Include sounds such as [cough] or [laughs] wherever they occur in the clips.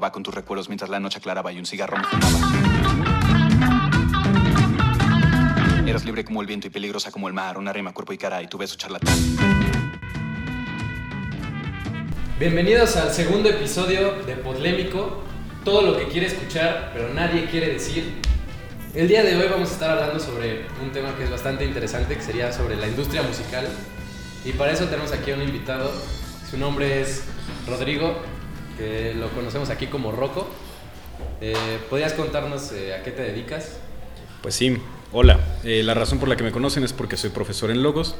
jugaba con tus recuerdos mientras la noche aclaraba y un cigarro me fumaba. Eras libre como el viento y peligrosa como el mar, una rima, cuerpo y cara y tu beso charlatán. Bienvenidos al segundo episodio de Podlémico. Todo lo que quiere escuchar, pero nadie quiere decir. El día de hoy vamos a estar hablando sobre un tema que es bastante interesante, que sería sobre la industria musical. Y para eso tenemos aquí a un invitado. Su nombre es Rodrigo, que lo conocemos aquí como Rocco. Eh, ¿Podrías contarnos eh, a qué te dedicas? Pues sí, hola. Eh, la razón por la que me conocen es porque soy profesor en Logos,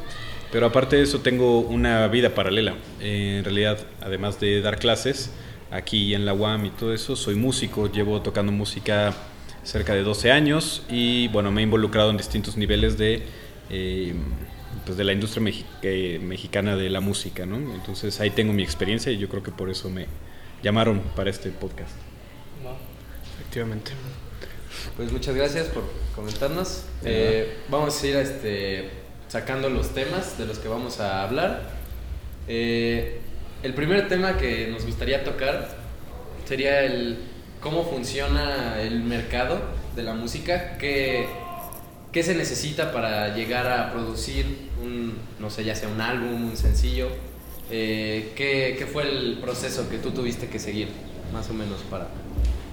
pero aparte de eso tengo una vida paralela. Eh, en realidad, además de dar clases aquí en la UAM y todo eso, soy músico, llevo tocando música cerca de 12 años y bueno, me he involucrado en distintos niveles de, eh, pues de la industria eh, mexicana de la música, ¿no? Entonces ahí tengo mi experiencia y yo creo que por eso me llamaron para este podcast. Efectivamente. Pues muchas gracias por comentarnos. Eh, vamos a ir este, sacando los temas de los que vamos a hablar. Eh, el primer tema que nos gustaría tocar sería el cómo funciona el mercado de la música, qué, qué se necesita para llegar a producir un, no sé, ya sea un álbum, un sencillo. Eh, ¿qué, ¿Qué fue el proceso que tú tuviste que seguir, más o menos, para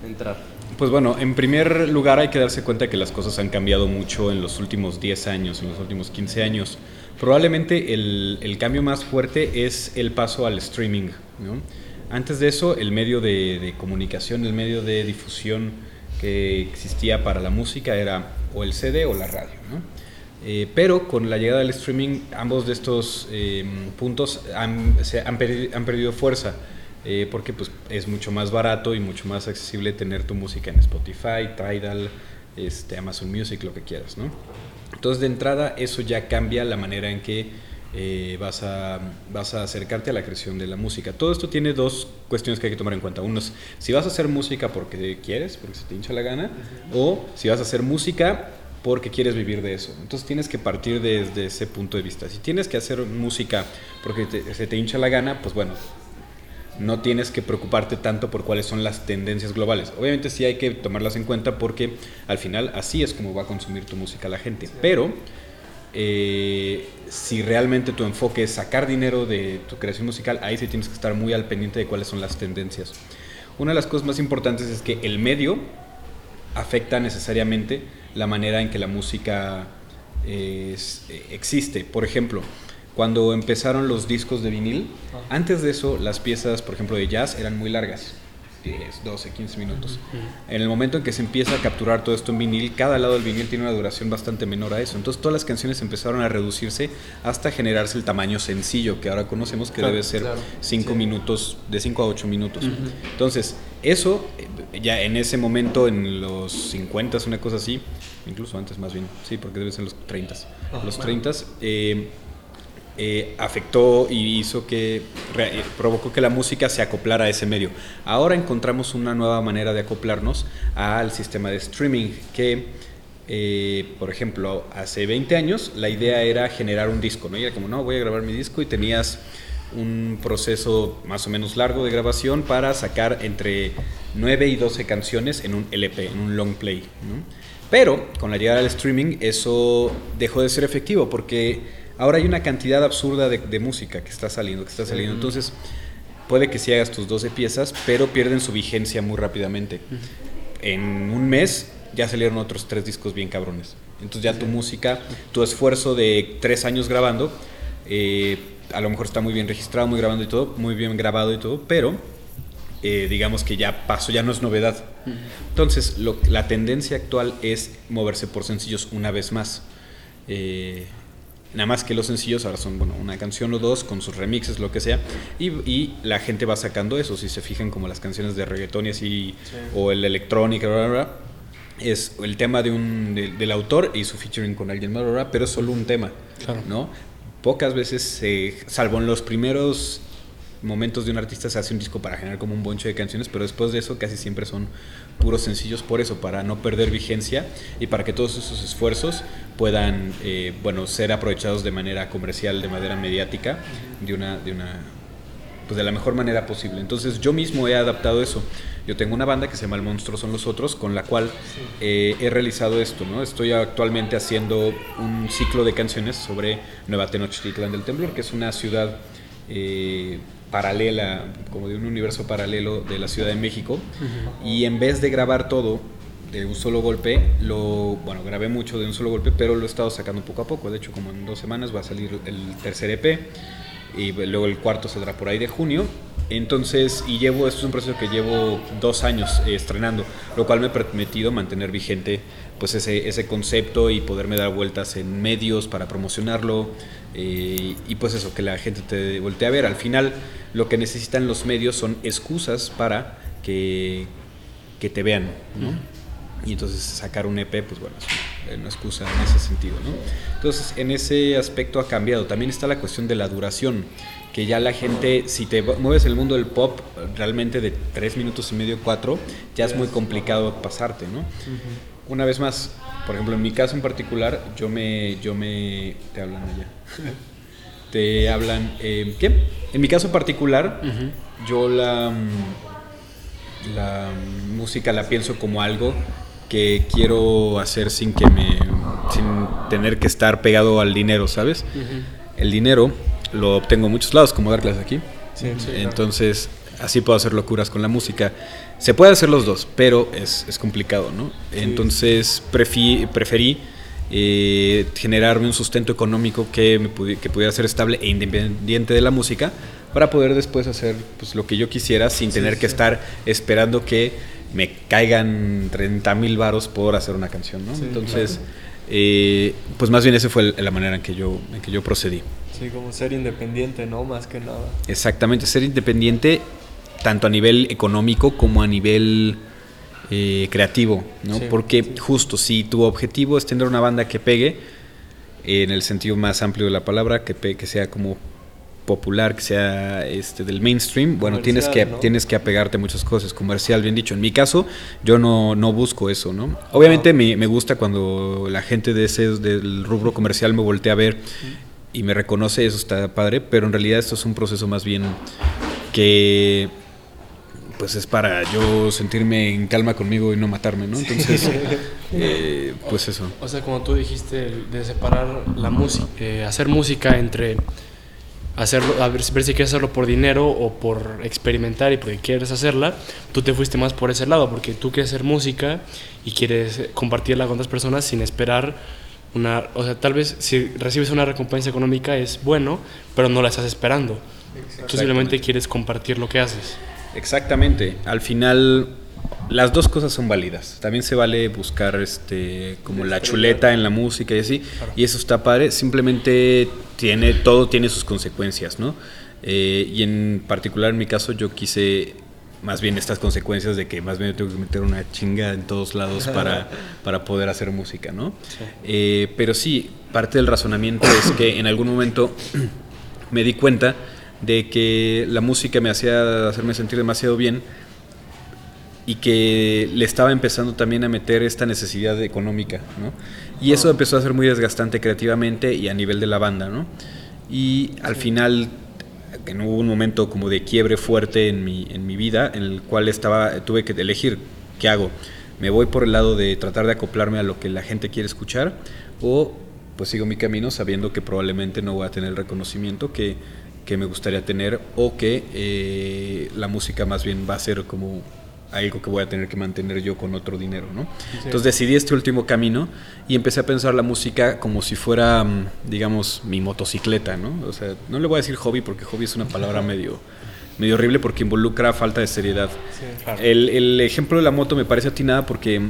entrar? Pues bueno, en primer lugar hay que darse cuenta que las cosas han cambiado mucho en los últimos 10 años, en los últimos 15 años. Probablemente el, el cambio más fuerte es el paso al streaming. ¿no? Antes de eso, el medio de, de comunicación, el medio de difusión que existía para la música era o el CD o la radio. Eh, pero con la llegada del streaming, ambos de estos eh, puntos han, se han, perdi- han perdido fuerza. eh, porque pues, es mucho más barato y mucho más accesible tener tu música en Spotify, Tidal, este, Amazon Music, lo que quieras. ¿no? Entonces, de entrada, eso ya cambia la manera en que eh, vas, a, vas a acercarte a la creación de la música. Todo esto tiene dos cuestiones que hay que tomar en cuenta. Uno es si vas a hacer música porque quieres, porque se te hincha la gana, o si vas a hacer música porque quieres vivir de eso. Entonces tienes que partir desde ese punto de vista. Si tienes que hacer música porque te- se te hincha la gana, pues bueno, no tienes que preocuparte tanto por cuáles son las tendencias globales. Obviamente sí hay que tomarlas en cuenta porque al final así es como va a consumir tu música la gente. Pero eh, si realmente tu enfoque es sacar dinero de tu creación musical, ahí sí tienes que estar muy al pendiente de cuáles son las tendencias. Una de las cosas más importantes es que el medio afecta necesariamente la manera en que la música es- eh, existe. Por ejemplo, cuando empezaron los discos de vinil, antes de eso las piezas, por ejemplo, de jazz eran muy largas. 10, 12, 15 minutos. En el momento en que se empieza a capturar todo esto en vinil, cada lado del vinil tiene una duración bastante menor a eso. Entonces todas las canciones empezaron a reducirse hasta generarse el tamaño sencillo que ahora conocemos que Claro, debe ser claro. 5 Sí. minutos, de 5 a 8 minutos. Entonces, eso eh, ya en ese momento, en los 50, una cosa así, incluso antes más bien, sí, porque debe ser los 30. los 30 eh, eh, afectó y hizo que re- eh, provocó que la música se acoplara a ese medio. Ahora encontramos una nueva manera de acoplarnos al sistema de streaming que eh, por ejemplo, hace 20 años la idea era generar un disco, ¿no? Y era como, no, voy a grabar mi disco y tenías un proceso más o menos largo de grabación para sacar entre 9 y 12 canciones en un LP, en un long play, ¿no? Pero con la llegada del streaming eso dejó de ser efectivo porque ahora hay una cantidad absurda de, de música que está saliendo, que está saliendo. Entonces, puede que sí hagas tus 12 piezas, pero pierden su vigencia muy rápidamente. En un mes ya salieron otros tres discos bien cabrones. Entonces ya tu música, tu esfuerzo de tres años grabando, eh, a lo mejor está muy bien registrado, muy grabando y todo, muy bien grabado y todo, pero eh, digamos que ya pasó, ya no es novedad. Entonces, lo- la tendencia actual es moverse por sencillos una vez más. Eh, nada más que los sencillos ahora son bueno, una canción o dos con sus remixes, lo que sea, y, y la gente va sacando eso. Si se fijan, como las canciones de reggaetón y así, o el electrónica, bla, bla, bla, es el tema de un, de- del autor y su featuring con alguien más, pero es solo un tema. Claro. ¿no? Pocas veces, salvo en los primeros momentos de un artista se hace un disco para generar como un bonche de canciones, pero después de eso casi siempre son puros sencillos por eso, para no perder vigencia y para que todos esos esfuerzos puedan, eh, bueno, ser aprovechados de manera comercial, de manera mediática, de una, de una pues de la mejor manera posible. Entonces yo mismo he adaptado eso. Yo tengo una banda que se llama El Monstruo Son los Otros, con la cual eh, he realizado esto, ¿no? Estoy actualmente haciendo un ciclo de canciones sobre Nueva Tenochtitlán del Temblor, que es una ciudad eh, paralela, como de un universo paralelo de la Ciudad de México. Y en vez de grabar todo de un solo golpe, lo, bueno, grabé mucho de un solo golpe, pero lo he estado sacando poco a poco. De hecho, como en dos semanas va a salir el tercer EP y luego el cuarto saldrá por ahí de junio. Entonces, y llevo, esto es un proceso que llevo dos años eh, estrenando, lo cual me ha permitido mantener vigente pues ese, ese concepto y poderme dar vueltas en medios para promocionarlo eh, y pues eso, que la gente te voltee a ver. Al final, lo que necesitan los medios son excusas para que, que te vean, ¿no? Y entonces sacar un EP, pues bueno, es una excusa en ese sentido, ¿no? Entonces, en ese aspecto ha cambiado. También está la cuestión de la duración que ya la gente, si te mueves en el mundo del pop, realmente de tres minutos y medio, cuatro, ya es muy complicado pasarte, ¿no? Una vez más, por ejemplo, en mi caso en particular, yo me, yo me, te hablan allá, [laughs] te hablan, eh, ¿qué? En mi caso particular, yo la, la música la pienso como algo que quiero hacer sin que me, sin tener que estar pegado al dinero, ¿sabes? El dinero lo obtengo en muchos lados, como dar clases aquí. Entonces, así puedo hacer locuras con la música. Se puede hacer los dos, pero es, es complicado, ¿no? Entonces, preferí eh, generarme un sustento económico que, me que pudiera ser estable e independiente de la música para poder después hacer pues, lo que yo quisiera sin tener que estar esperando que me caigan 30 mil varos por hacer una canción, ¿no? Entonces, eh, pues más bien esa fue la manera en que yo, en que yo procedí. Sí, como ser independiente, ¿no? Más que nada. Exactamente, ser independiente tanto a nivel económico como a nivel eh, creativo, ¿no? Porque justo si tu objetivo es tener una banda que pegue, en el sentido más amplio de la palabra, que, que sea como popular, que sea este del mainstream, bueno, tienes que, tienes que apegarte a muchas cosas, comercial, bien dicho. En mi caso, yo no, no busco eso, ¿no? Obviamente me, me, gusta cuando la gente de ese, del rubro comercial me voltea a ver y me reconoce, eso está padre, pero en realidad esto es un proceso más bien que pues es para yo sentirme en calma conmigo y no matarme, ¿no? Entonces, [laughs] eh, pues eso. O sea, como tú dijiste, de separar la música, eh, hacer música entre hacerlo, a ver, ver, si quieres hacerlo por dinero o por experimentar y porque quieres hacerla, tú te fuiste más por ese lado, porque tú quieres hacer música y quieres compartirla con otras personas sin esperar o sea, tal vez si recibes una recompensa económica es bueno, pero no la estás esperando. Tú simplemente quieres compartir lo que haces. Exactamente. Al final las dos cosas son válidas. También se vale buscar este como la chuleta en la música y así. Y eso está padre. Simplemente tiene todo tiene sus consecuencias, ¿no? Eh, y en particular en mi caso yo quise más bien estas consecuencias de que más bien tengo que meter una chinga en todos lados [laughs] para, para poder hacer música, ¿no? Eh, pero sí, parte del razonamiento es que en algún momento [clears throat] me di cuenta de que la música me hacía hacerme sentir demasiado bien y que le estaba empezando también a meter esta necesidad económica, ¿no? Y eso empezó a ser muy desgastante creativamente y a nivel de la banda, ¿no? Y al final que no hubo un momento como de quiebre fuerte en mi, en mi vida, en el cual estaba, tuve que elegir qué hago. Me voy por el lado de tratar de acoplarme a lo que la gente quiere escuchar o pues sigo mi camino sabiendo que probablemente no voy a tener el reconocimiento que, que me gustaría tener o que eh, la música más bien va a ser como algo que voy a tener que mantener yo con otro dinero, ¿no? Entonces decidí este último camino y empecé a pensar la música como si fuera, mm, digamos, mi motocicleta, ¿no? O sea, no le voy a decir hobby porque hobby es una palabra [laughs] medio, medio horrible porque involucra falta de seriedad. el, el, ejemplo de la moto me parece atinada porque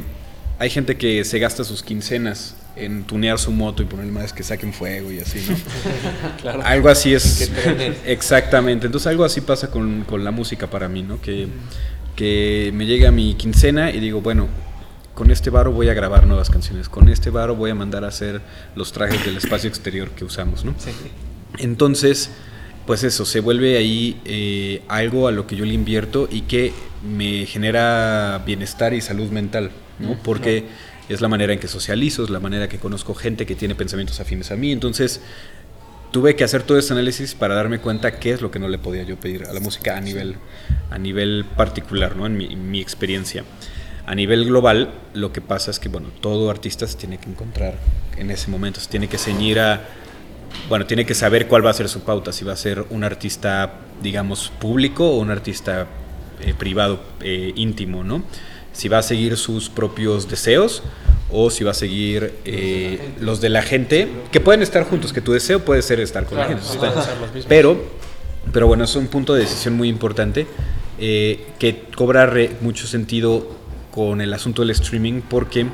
hay gente que se gasta sus quincenas en tunear su moto y ponerle más que saquen fuego y así, ¿no? [laughs] claro. Algo así es. [laughs] Exactamente. Entonces algo así pasa con, con la música para mí, ¿no? Que que me llega mi quincena y digo, bueno, con este varo voy a grabar nuevas canciones, con este varo voy a mandar a hacer los trajes del espacio exterior que usamos, ¿no? Entonces, pues eso, se vuelve ahí eh, algo a lo que yo le invierto y que me genera bienestar y salud mental, ¿no? Porque es la manera en que socializo, es la manera que conozco gente que tiene pensamientos afines a mí, entonces tuve que hacer todo ese análisis para darme cuenta qué es lo que no le podía yo pedir a la música a nivel, a nivel particular, ¿no? en, mi, en mi experiencia. A nivel global, lo que pasa es que, bueno, todo artista se tiene que encontrar en ese momento, se tiene que ceñir a, bueno, tiene que saber cuál va a ser su pauta, si va a ser un artista, digamos, público o un artista eh, privado, eh, íntimo, ¿no? Si va a seguir sus propios deseos o si va a seguir eh, los de la gente, que pueden estar juntos, que tu deseo puede ser estar con Claro, la gente, pero, pero bueno, es un punto de decisión muy importante eh, que cobra re- mucho sentido con el asunto del streaming porque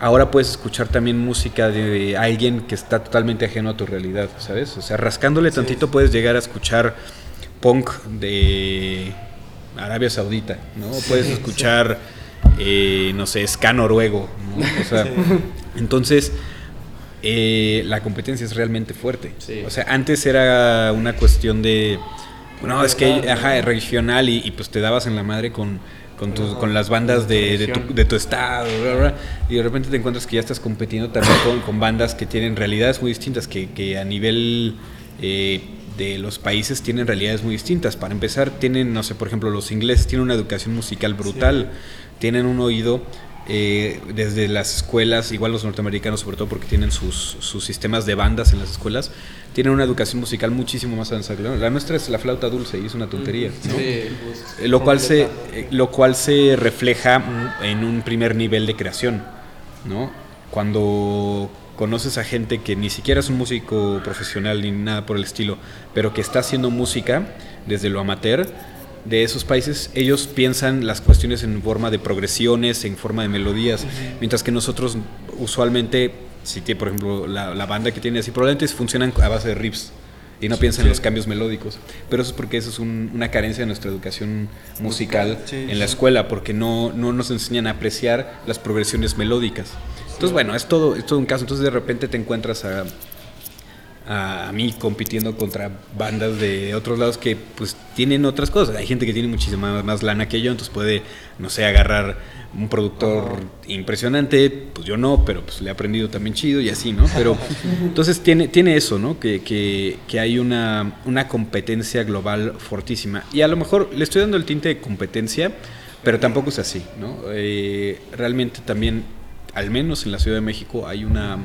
ahora puedes escuchar también música de alguien que está totalmente ajeno a tu realidad, ¿sabes? O sea, rascándole tantito puedes llegar a escuchar punk de Arabia Saudita, ¿no? puedes escuchar, eh, no sé, ska noruego, ¿no? O sea, entonces eh, la competencia es realmente fuerte. Sí. O sea, antes era una cuestión de, no, es que, ajá, regional y, y, pues te dabas en la madre con, con, tus- con las bandas de, de tu, de tu estado, bla, bla, bla, y de repente te encuentras que ya estás compitiendo también con, con bandas que tienen realidades muy distintas, que, que a nivel eh, de los países tienen realidades muy distintas. Para empezar, tienen, no sé, por ejemplo, los ingleses tienen una educación musical brutal, tienen un oído eh, desde las escuelas, igual los norteamericanos sobre todo porque tienen sus, sus sistemas de bandas en las escuelas, tienen una educación musical muchísimo más avanzada. La nuestra es la flauta dulce y es una tontería. ¿no? Sí, Eh, lo cual se eh, lo cual se refleja en un primer nivel de creación no cuando conoces a gente que ni siquiera es un músico profesional ni nada por el estilo pero que está haciendo música desde lo amateur de esos países ellos piensan las cuestiones en forma de progresiones en forma de melodías mientras que nosotros usualmente si tiene por ejemplo la, la banda que tiene así probablemente funcionan a base de riffs y no piensan en los cambios melódicos. Pero eso es porque eso es un- una carencia de nuestra educación musical Sí, en la escuela, porque no, no nos enseñan a apreciar las progresiones melódicas. Entonces, bueno, es todo, es todo un caso. Entonces, de repente te encuentras a, a, mí compitiendo contra bandas de otros lados que pues tienen otras cosas. Hay gente que tiene muchísima más, más lana que yo, entonces puede, no sé, agarrar un productor impresionante, pues yo no, pero pues le he aprendido también chido y así, ¿no? Pero [laughs] entonces tiene, tiene eso, ¿no? Que, que, que hay una, una competencia global fortísima. Y a lo mejor le estoy dando el tinte de competencia, pero tampoco es así, ¿no? Eh, realmente también, al menos en la Ciudad de México, hay una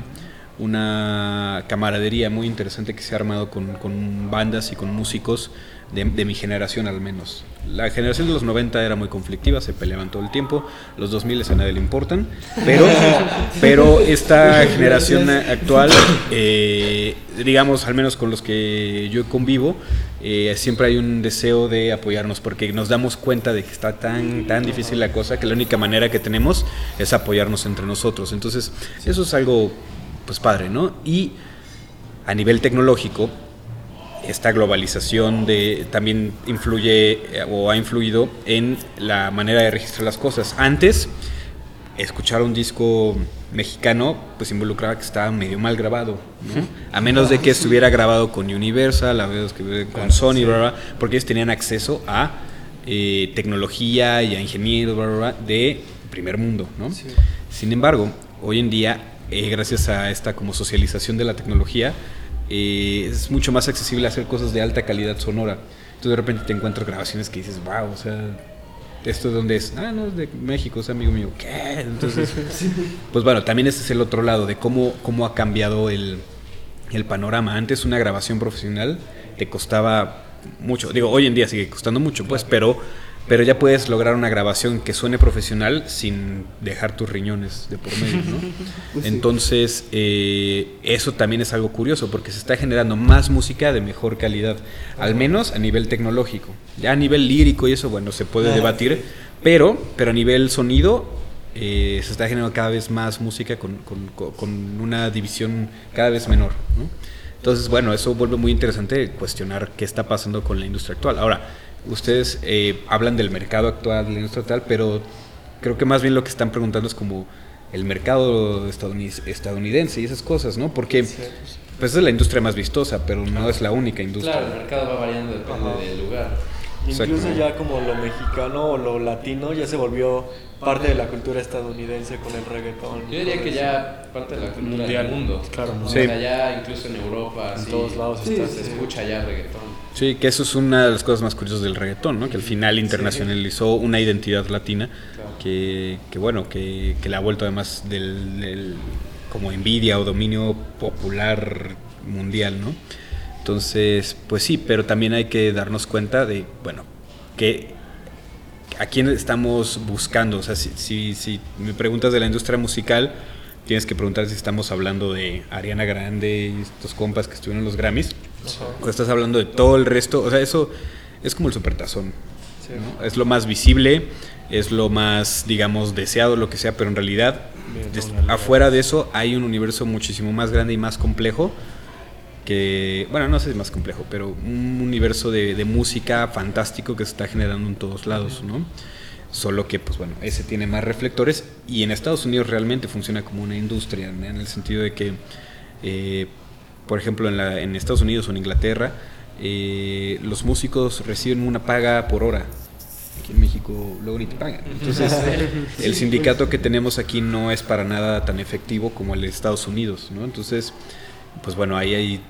una camaradería muy interesante que se ha armado con, con bandas y con músicos de, de mi generación al menos. La generación de los 90 era muy conflictiva, se peleaban todo el tiempo, los 2000 a nadie le importan, pero, [laughs] pero esta generación actual, eh, digamos, al menos con los que yo convivo, eh, siempre hay un deseo de apoyarnos porque nos damos cuenta de que está tan, tan difícil la cosa que la única manera que tenemos es apoyarnos entre nosotros. Entonces, eso es algo pues padre, ¿no? Y a nivel tecnológico, esta globalización de, también influye eh, o ha influido en la manera de registrar las cosas. Antes, escuchar un disco mexicano pues involucraba que estaba medio mal grabado, ¿no? A menos de que [laughs] estuviera grabado con Universal, a menos que con Sony, bla, bla, porque ellos tenían acceso a eh, tecnología y a ingenieros bla, bla, bla, de primer mundo, ¿no? Sin embargo, hoy en día, eh, gracias a esta como socialización de la tecnología, eh, es mucho más accesible hacer cosas de alta calidad sonora. Entonces de repente te encuentras grabaciones que dices, wow, o sea, ¿esto de dónde es? Ah, no, es de México, es amigo mío. ¿Qué? Entonces, [laughs] pues bueno, también este es el otro lado de cómo, cómo ha cambiado el, el panorama. Antes una grabación profesional te costaba mucho. Digo, hoy en día sigue costando mucho, pues, pero, pero ya puedes lograr una grabación que suene profesional sin dejar tus riñones de por medio, ¿no? [laughs] Entonces, eh, eso también es algo curioso porque se está generando más música de mejor calidad, al menos a nivel tecnológico. Ya a nivel lírico y eso, bueno, se puede debatir, pero, pero a nivel sonido eh, se está generando cada vez más música con, con- con- con una división cada vez menor. ¿no? Entonces, bueno, eso vuelve muy interesante cuestionar qué está pasando con la industria actual. Ahora, ustedes eh, hablan del mercado actual, de la industria actual, pero creo que más bien lo que están preguntando es como el mercado estadounidense, estadounidense y esas cosas, ¿no? Porque pues es la industria más vistosa, pero no es la única industria. Claro, el mercado va variando, depende del lugar. Incluso Exacto. ya como lo mexicano o lo latino ya se volvió parte de la cultura estadounidense con el reggaetón. Yo diría que ya parte de la cultura Mundial. del mundo. Claro, O sea, ya incluso en Europa, En sí, todos lados sí, está. se escucha ya reggaetón. Sí, que eso es una de las cosas más curiosas del reggaetón, ¿no? Que al final internacionalizó una identidad latina que, que, bueno, que, que le ha vuelto además del, del- como envidia o dominio popular mundial, ¿no? Entonces, pues sí, pero también hay que darnos cuenta de, bueno, que a quién estamos buscando. O sea, si, si, si me preguntas de la industria musical, tienes que preguntar si estamos hablando de Ariana Grande y estos compas que estuvieron en los Grammys. O estás hablando de todo el resto. O sea, eso es como el supertazón. ¿no? Es lo más visible, es lo más, digamos, deseado, lo que sea, pero en realidad, Bien, afuera de eso hay un universo muchísimo más grande y más complejo. Que, bueno, no sé si más complejo, pero un universo de, de música fantástico que se está generando en todos lados, ¿no? Solo que, pues bueno, ese tiene más reflectores y en Estados Unidos realmente funciona como una industria, en en el sentido de que, eh, por ejemplo, en, la- en Estados Unidos o en Inglaterra, eh, los músicos reciben una paga por hora. Aquí en México luego ni te pagan. Entonces, [laughs] el sindicato que tenemos aquí no es para nada tan efectivo como el de Estados Unidos, ¿no? Entonces, pues bueno, ahí hay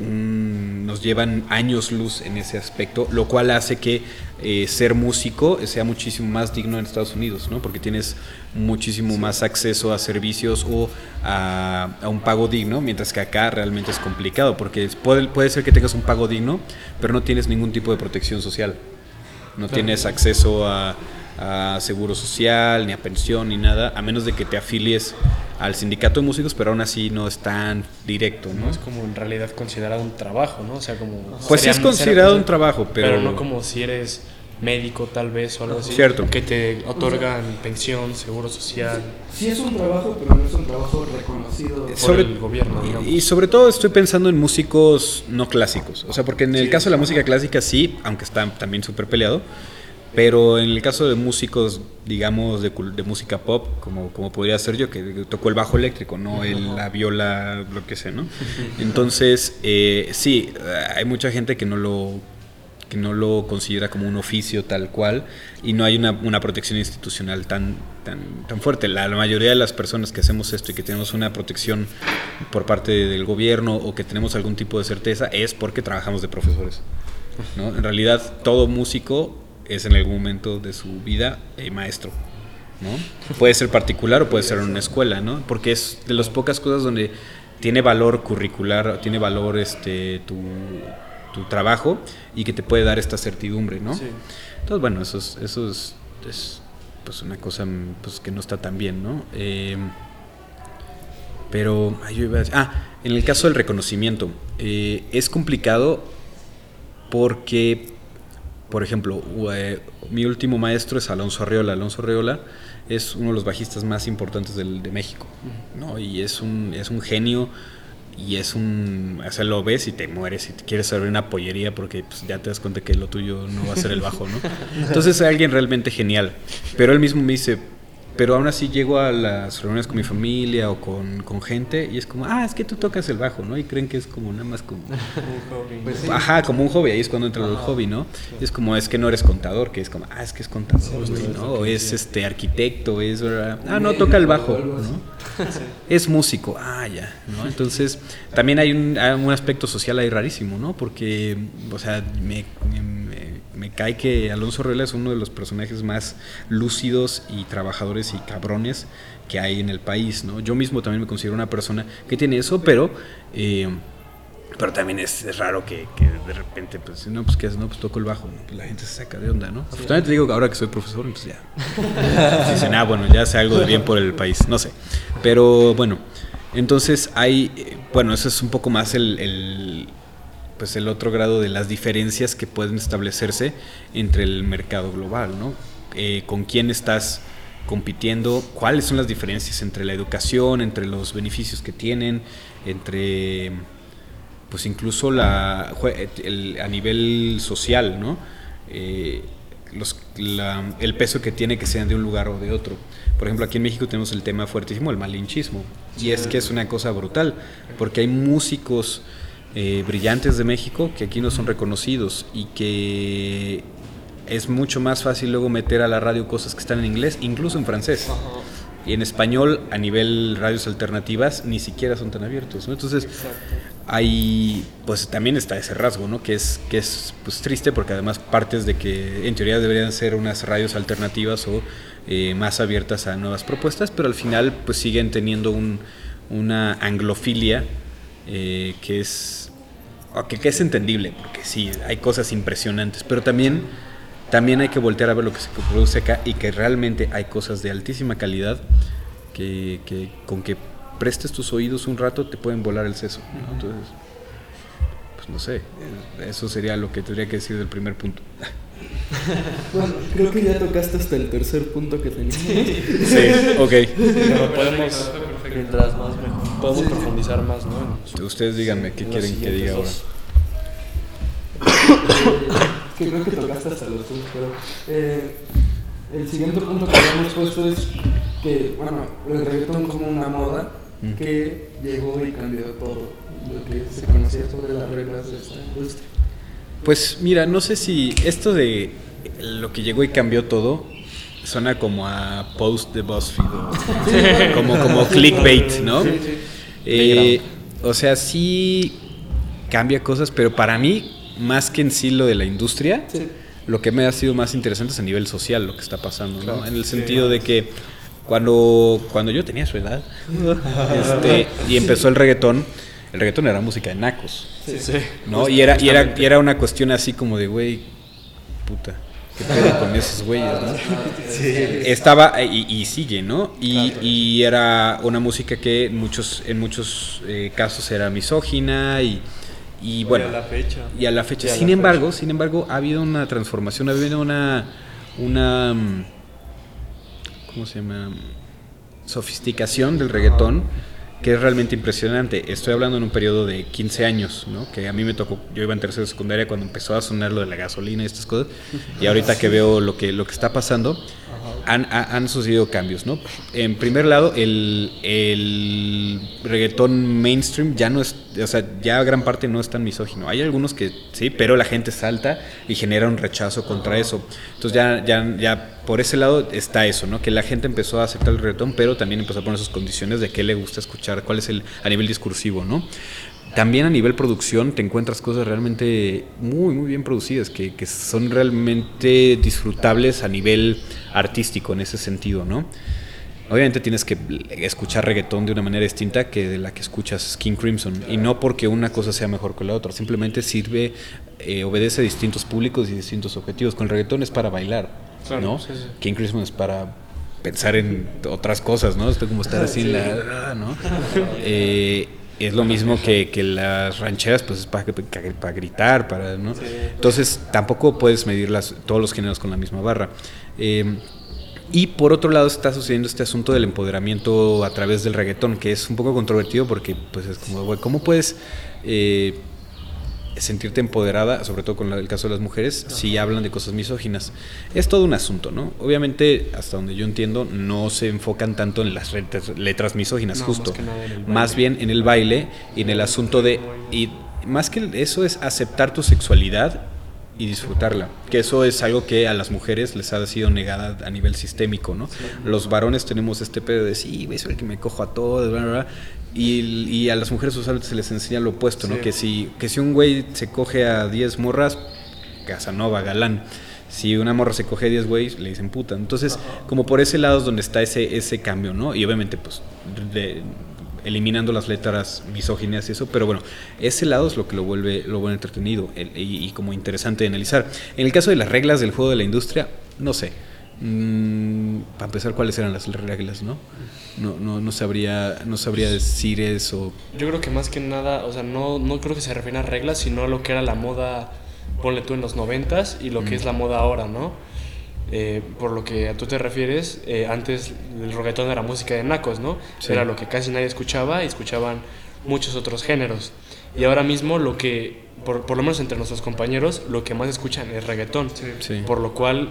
mm, nos llevan años luz en ese aspecto, lo cual hace que eh, ser músico sea muchísimo más digno en Estados Unidos, ¿no? Porque tienes muchísimo más acceso a servicios o a, a un pago digno, mientras que acá realmente es complicado, porque puede, puede ser que tengas un pago digno, pero no tienes ningún tipo de protección social. No tienes acceso a, a seguro social, ni a pensión, ni nada, a menos de que te afilies al sindicato de músicos, pero aún así no es tan directo, No ¿no? es como en realidad considerado un trabajo, ¿no? O sea, como... Pues sí es considerado un trabajo, pero... Pero no como si eres médico tal vez o algo así. Cierto. Que te otorgan pensión, seguro social. Sí es un trabajo, pero no es un trabajo reconocido. Por Sobre- el gobierno, digamos. Y sobre todo estoy pensando en músicos no clásicos. O sea, porque en el caso de la música clásica sí, aunque está también súper peleado. Pero en el caso de músicos, digamos, de, de música pop, como, como podría ser yo, que tocó el bajo eléctrico, no el, la viola, lo que sea, ¿no? Entonces, eh, sí, hay mucha gente que no lo que no lo considera como un oficio tal cual y no hay una, una protección institucional tan, tan, tan fuerte. La, la mayoría de las personas que hacemos esto y que tenemos una protección por parte del gobierno o que tenemos algún tipo de certeza es porque trabajamos de profesores. ¿no? En realidad, todo músico es en algún momento de su vida eh, maestro. ¿no? Puede ser particular o puede ser en una escuela, ¿no? porque es de las pocas cosas donde tiene valor curricular, tiene valor este, tu, tu trabajo y que te puede dar esta certidumbre, ¿no? Entonces, bueno, eso es, eso es, es, pues una cosa pues, que no está tan bien, ¿no? Eh, pero, ay, yo iba a decir- ah, en el caso del reconocimiento, eh, es complicado porque, por ejemplo, eh, mi último maestro es Alonso Arreola. Alonso Arreola es uno de los bajistas más importantes del- de México, ¿no? Y es un, es un genio y es un... O sea, lo ves y te mueres y te quieres abrir una pollería porque pues, ya te das cuenta que lo tuyo no va a ser el bajo, ¿no? [laughs] Entonces es alguien realmente genial. Pero él mismo me dice, pero aún así llego a las reuniones con mi familia o con, con gente y es como, ah, es que tú tocas el bajo, ¿no? Y creen que es como nada más como... [laughs] Pues sí. Ajá, como un hobby, ahí es cuando entra el hobby, ¿no? Es como, es que no eres contador, que es como, ah, es que es contador, güey, ¿no? O es este arquitecto, es, ah, no, toca el bajo, ¿no? Es músico, ah, ya, ¿no? Entonces, también hay un, hay un aspecto social ahí rarísimo, ¿no? Porque, o sea, me, me, me cae que Alonso Ruela es uno de los personajes más lúcidos y trabajadores y cabrones que hay en el país, ¿no? Yo mismo también me considero una persona que tiene eso, pero... eh, pero también es, es raro que, que de repente, pues, no, pues, ¿qué haces? No, pues toco el bajo, ¿no? Pues la gente se saca de onda, ¿no? Afortunadamente digo que ahora que soy profesor, entonces ya. [laughs] Dicen, ah, bueno, ya hace algo de bien por el país, no sé. Pero bueno, entonces hay, eh, bueno, eso es un poco más el, el, pues el otro grado de las diferencias que pueden establecerse entre el mercado global, ¿no? Eh, con quién estás compitiendo, cuáles son las diferencias entre la educación, entre los beneficios que tienen, entre pues incluso la, el- a nivel social, ¿no? Eh, los- la- el peso que tiene que sean de un lugar o de otro. Por ejemplo, aquí en México tenemos el tema fuertísimo, el malinchismo. Y es que es una cosa brutal, porque hay músicos eh, brillantes de México que aquí no son reconocidos y que es mucho más fácil luego meter a la radio cosas que están en inglés, incluso en francés. Y en español, a nivel radios alternativas, ni siquiera son tan abiertos. ¿no? Entonces, hay, pues también está ese rasgo, ¿no? Que es, que es pues, triste porque además partes de que en teoría deberían ser unas radios alternativas o eh, más abiertas a nuevas propuestas, pero al final pues siguen teniendo un, una anglofilia eh, que es que, que es entendible, porque sí, hay cosas impresionantes, pero también también hay que voltear a ver lo que se produce acá y que realmente hay cosas de altísima calidad que, que con que prestes tus oídos un rato te pueden volar el seso. ¿no? Entonces, pues no sé, eso sería lo que tendría que decir del primer punto. [laughs] Bueno, creo que ya tocaste hasta el tercer punto que teníamos. Sí, ok. [laughs] Podemos, Mientras más mejor. podemos profundizar más, ¿no? Ustedes díganme qué quieren que diga ahora. siguientes [coughs] que creo que tocaste hasta los dos, pero eh, el siguiente punto que habíamos puesto es que, bueno, el reggaetón como una moda Mm. que llegó y cambió todo lo que se conocía sobre las reglas de esta industria. Pues mira, no sé si esto de lo que llegó y cambió todo suena como a post de BuzzFeed o [laughs] como, como clickbait, ¿no? Eh, o sea, sí cambia cosas, pero para mí, más que en sí lo de la industria, Sí. lo que me ha sido más interesante es a nivel social lo que está pasando, ¿no? En el sentido de que cuando, cuando yo tenía su edad [laughs] este, y empezó el reggaetón, el reggaetón era música de nacos. Sí, sí. ¿no? Y era, y, era, y era una cuestión así como de, güey, puta, ¿qué pedo con esos güeyes, no? [laughs] Estaba, y, y sigue, ¿no? Y, y era una música que en muchos, en muchos eh, casos era misógina y, y bueno... a la fecha. Y a la fecha. Y a la sin embargo, sin embargo, ha habido una transformación, ha habido una, una, mm, ¿cómo se llama? Sofisticación del reggaetón que es realmente impresionante. Estoy hablando en un periodo de 15 años, ¿no? Que a mí me tocó, yo iba en tercera secundaria cuando empezó a sonar lo de la gasolina y estas cosas. Y ahorita que veo lo que, lo que está pasando, han, ha- han sucedido cambios, ¿no? En primer lado, el, el reggaetón mainstream ya no es, o sea, ya gran parte no es tan misógino. Hay algunos que sí, pero la gente salta y genera un rechazo contra eso. Entonces ya, ya, ya por ese lado está eso, ¿no? Que la gente empezó a aceptar el reggaetón, pero también empezó a poner sus condiciones de qué le gusta escuchar, cuál es el, a nivel discursivo, ¿no? También a nivel producción te encuentras cosas realmente muy, muy bien producidas, que, que son realmente disfrutables a nivel artístico en ese sentido, ¿no? Obviamente tienes que escuchar reggaetón de una manera distinta que de la que escuchas King Crimson. Y no porque una cosa sea mejor que la otra, simplemente sirve, eh, obedece a distintos públicos y distintos objetivos. Con el reggaetón es para bailar, Claro, ¿no? sí, sí. King Crimson es para pensar en otras cosas, ¿no? Esto como estar así en la... ¿no? [laughs] Eh, es lo mismo que, que las rancheras, pues es para, para gritar, para, ¿no? Entonces tampoco puedes medir las, todos los géneros con la misma barra. Eh, y por otro lado está sucediendo este asunto del empoderamiento a través del reggaetón, que es un poco controvertido porque pues es como, güey, ¿cómo puedes eh, sentirte empoderada, sobre todo con el caso de las mujeres, si hablan de cosas misóginas? Es todo un asunto, ¿no? Obviamente, hasta donde yo entiendo, no se enfocan tanto en las letras, letras misóginas, No, justo. más el bien en el baile y en el asunto de... Y más que eso es aceptar tu sexualidad y disfrutarla. Que eso es algo que a las mujeres les ha sido negada a nivel sistémico, ¿no? Los varones tenemos este pedo de sí, ves que me cojo a todo, bla, bla, bla. Y, y a las mujeres usualmente se les enseña lo opuesto, ¿no? Que si, que si un güey se coge a 10 morras, Casanova, galán. Si una morra se coge a 10 güeyes, le dicen puta. Entonces, como por ese lado es donde está ese, ese cambio, ¿no? Y obviamente, pues, de- eliminando las letras misóginas y eso, pero bueno, ese lado es lo que lo vuelve, lo vuelve entretenido el- y, y como interesante de analizar. En el caso de las reglas del juego de la industria, no sé. Mm, para empezar, ¿cuáles eran las reglas, no? No, no, no sabría, no sabría decir eso. Yo creo que más que nada, o sea, no, no creo que se refieren a reglas, sino a lo que era la moda, ponle tú en los noventas y lo que es la moda ahora, ¿no? Eh, por lo que a tú te refieres, eh, antes el reggaetón era música de nacos, ¿no? Sí. Era lo que casi nadie escuchaba y escuchaban muchos otros géneros. Y ahora mismo lo que, por, por lo menos entre nuestros compañeros, lo que más escuchan es reggaetón. Sí. Por lo cual,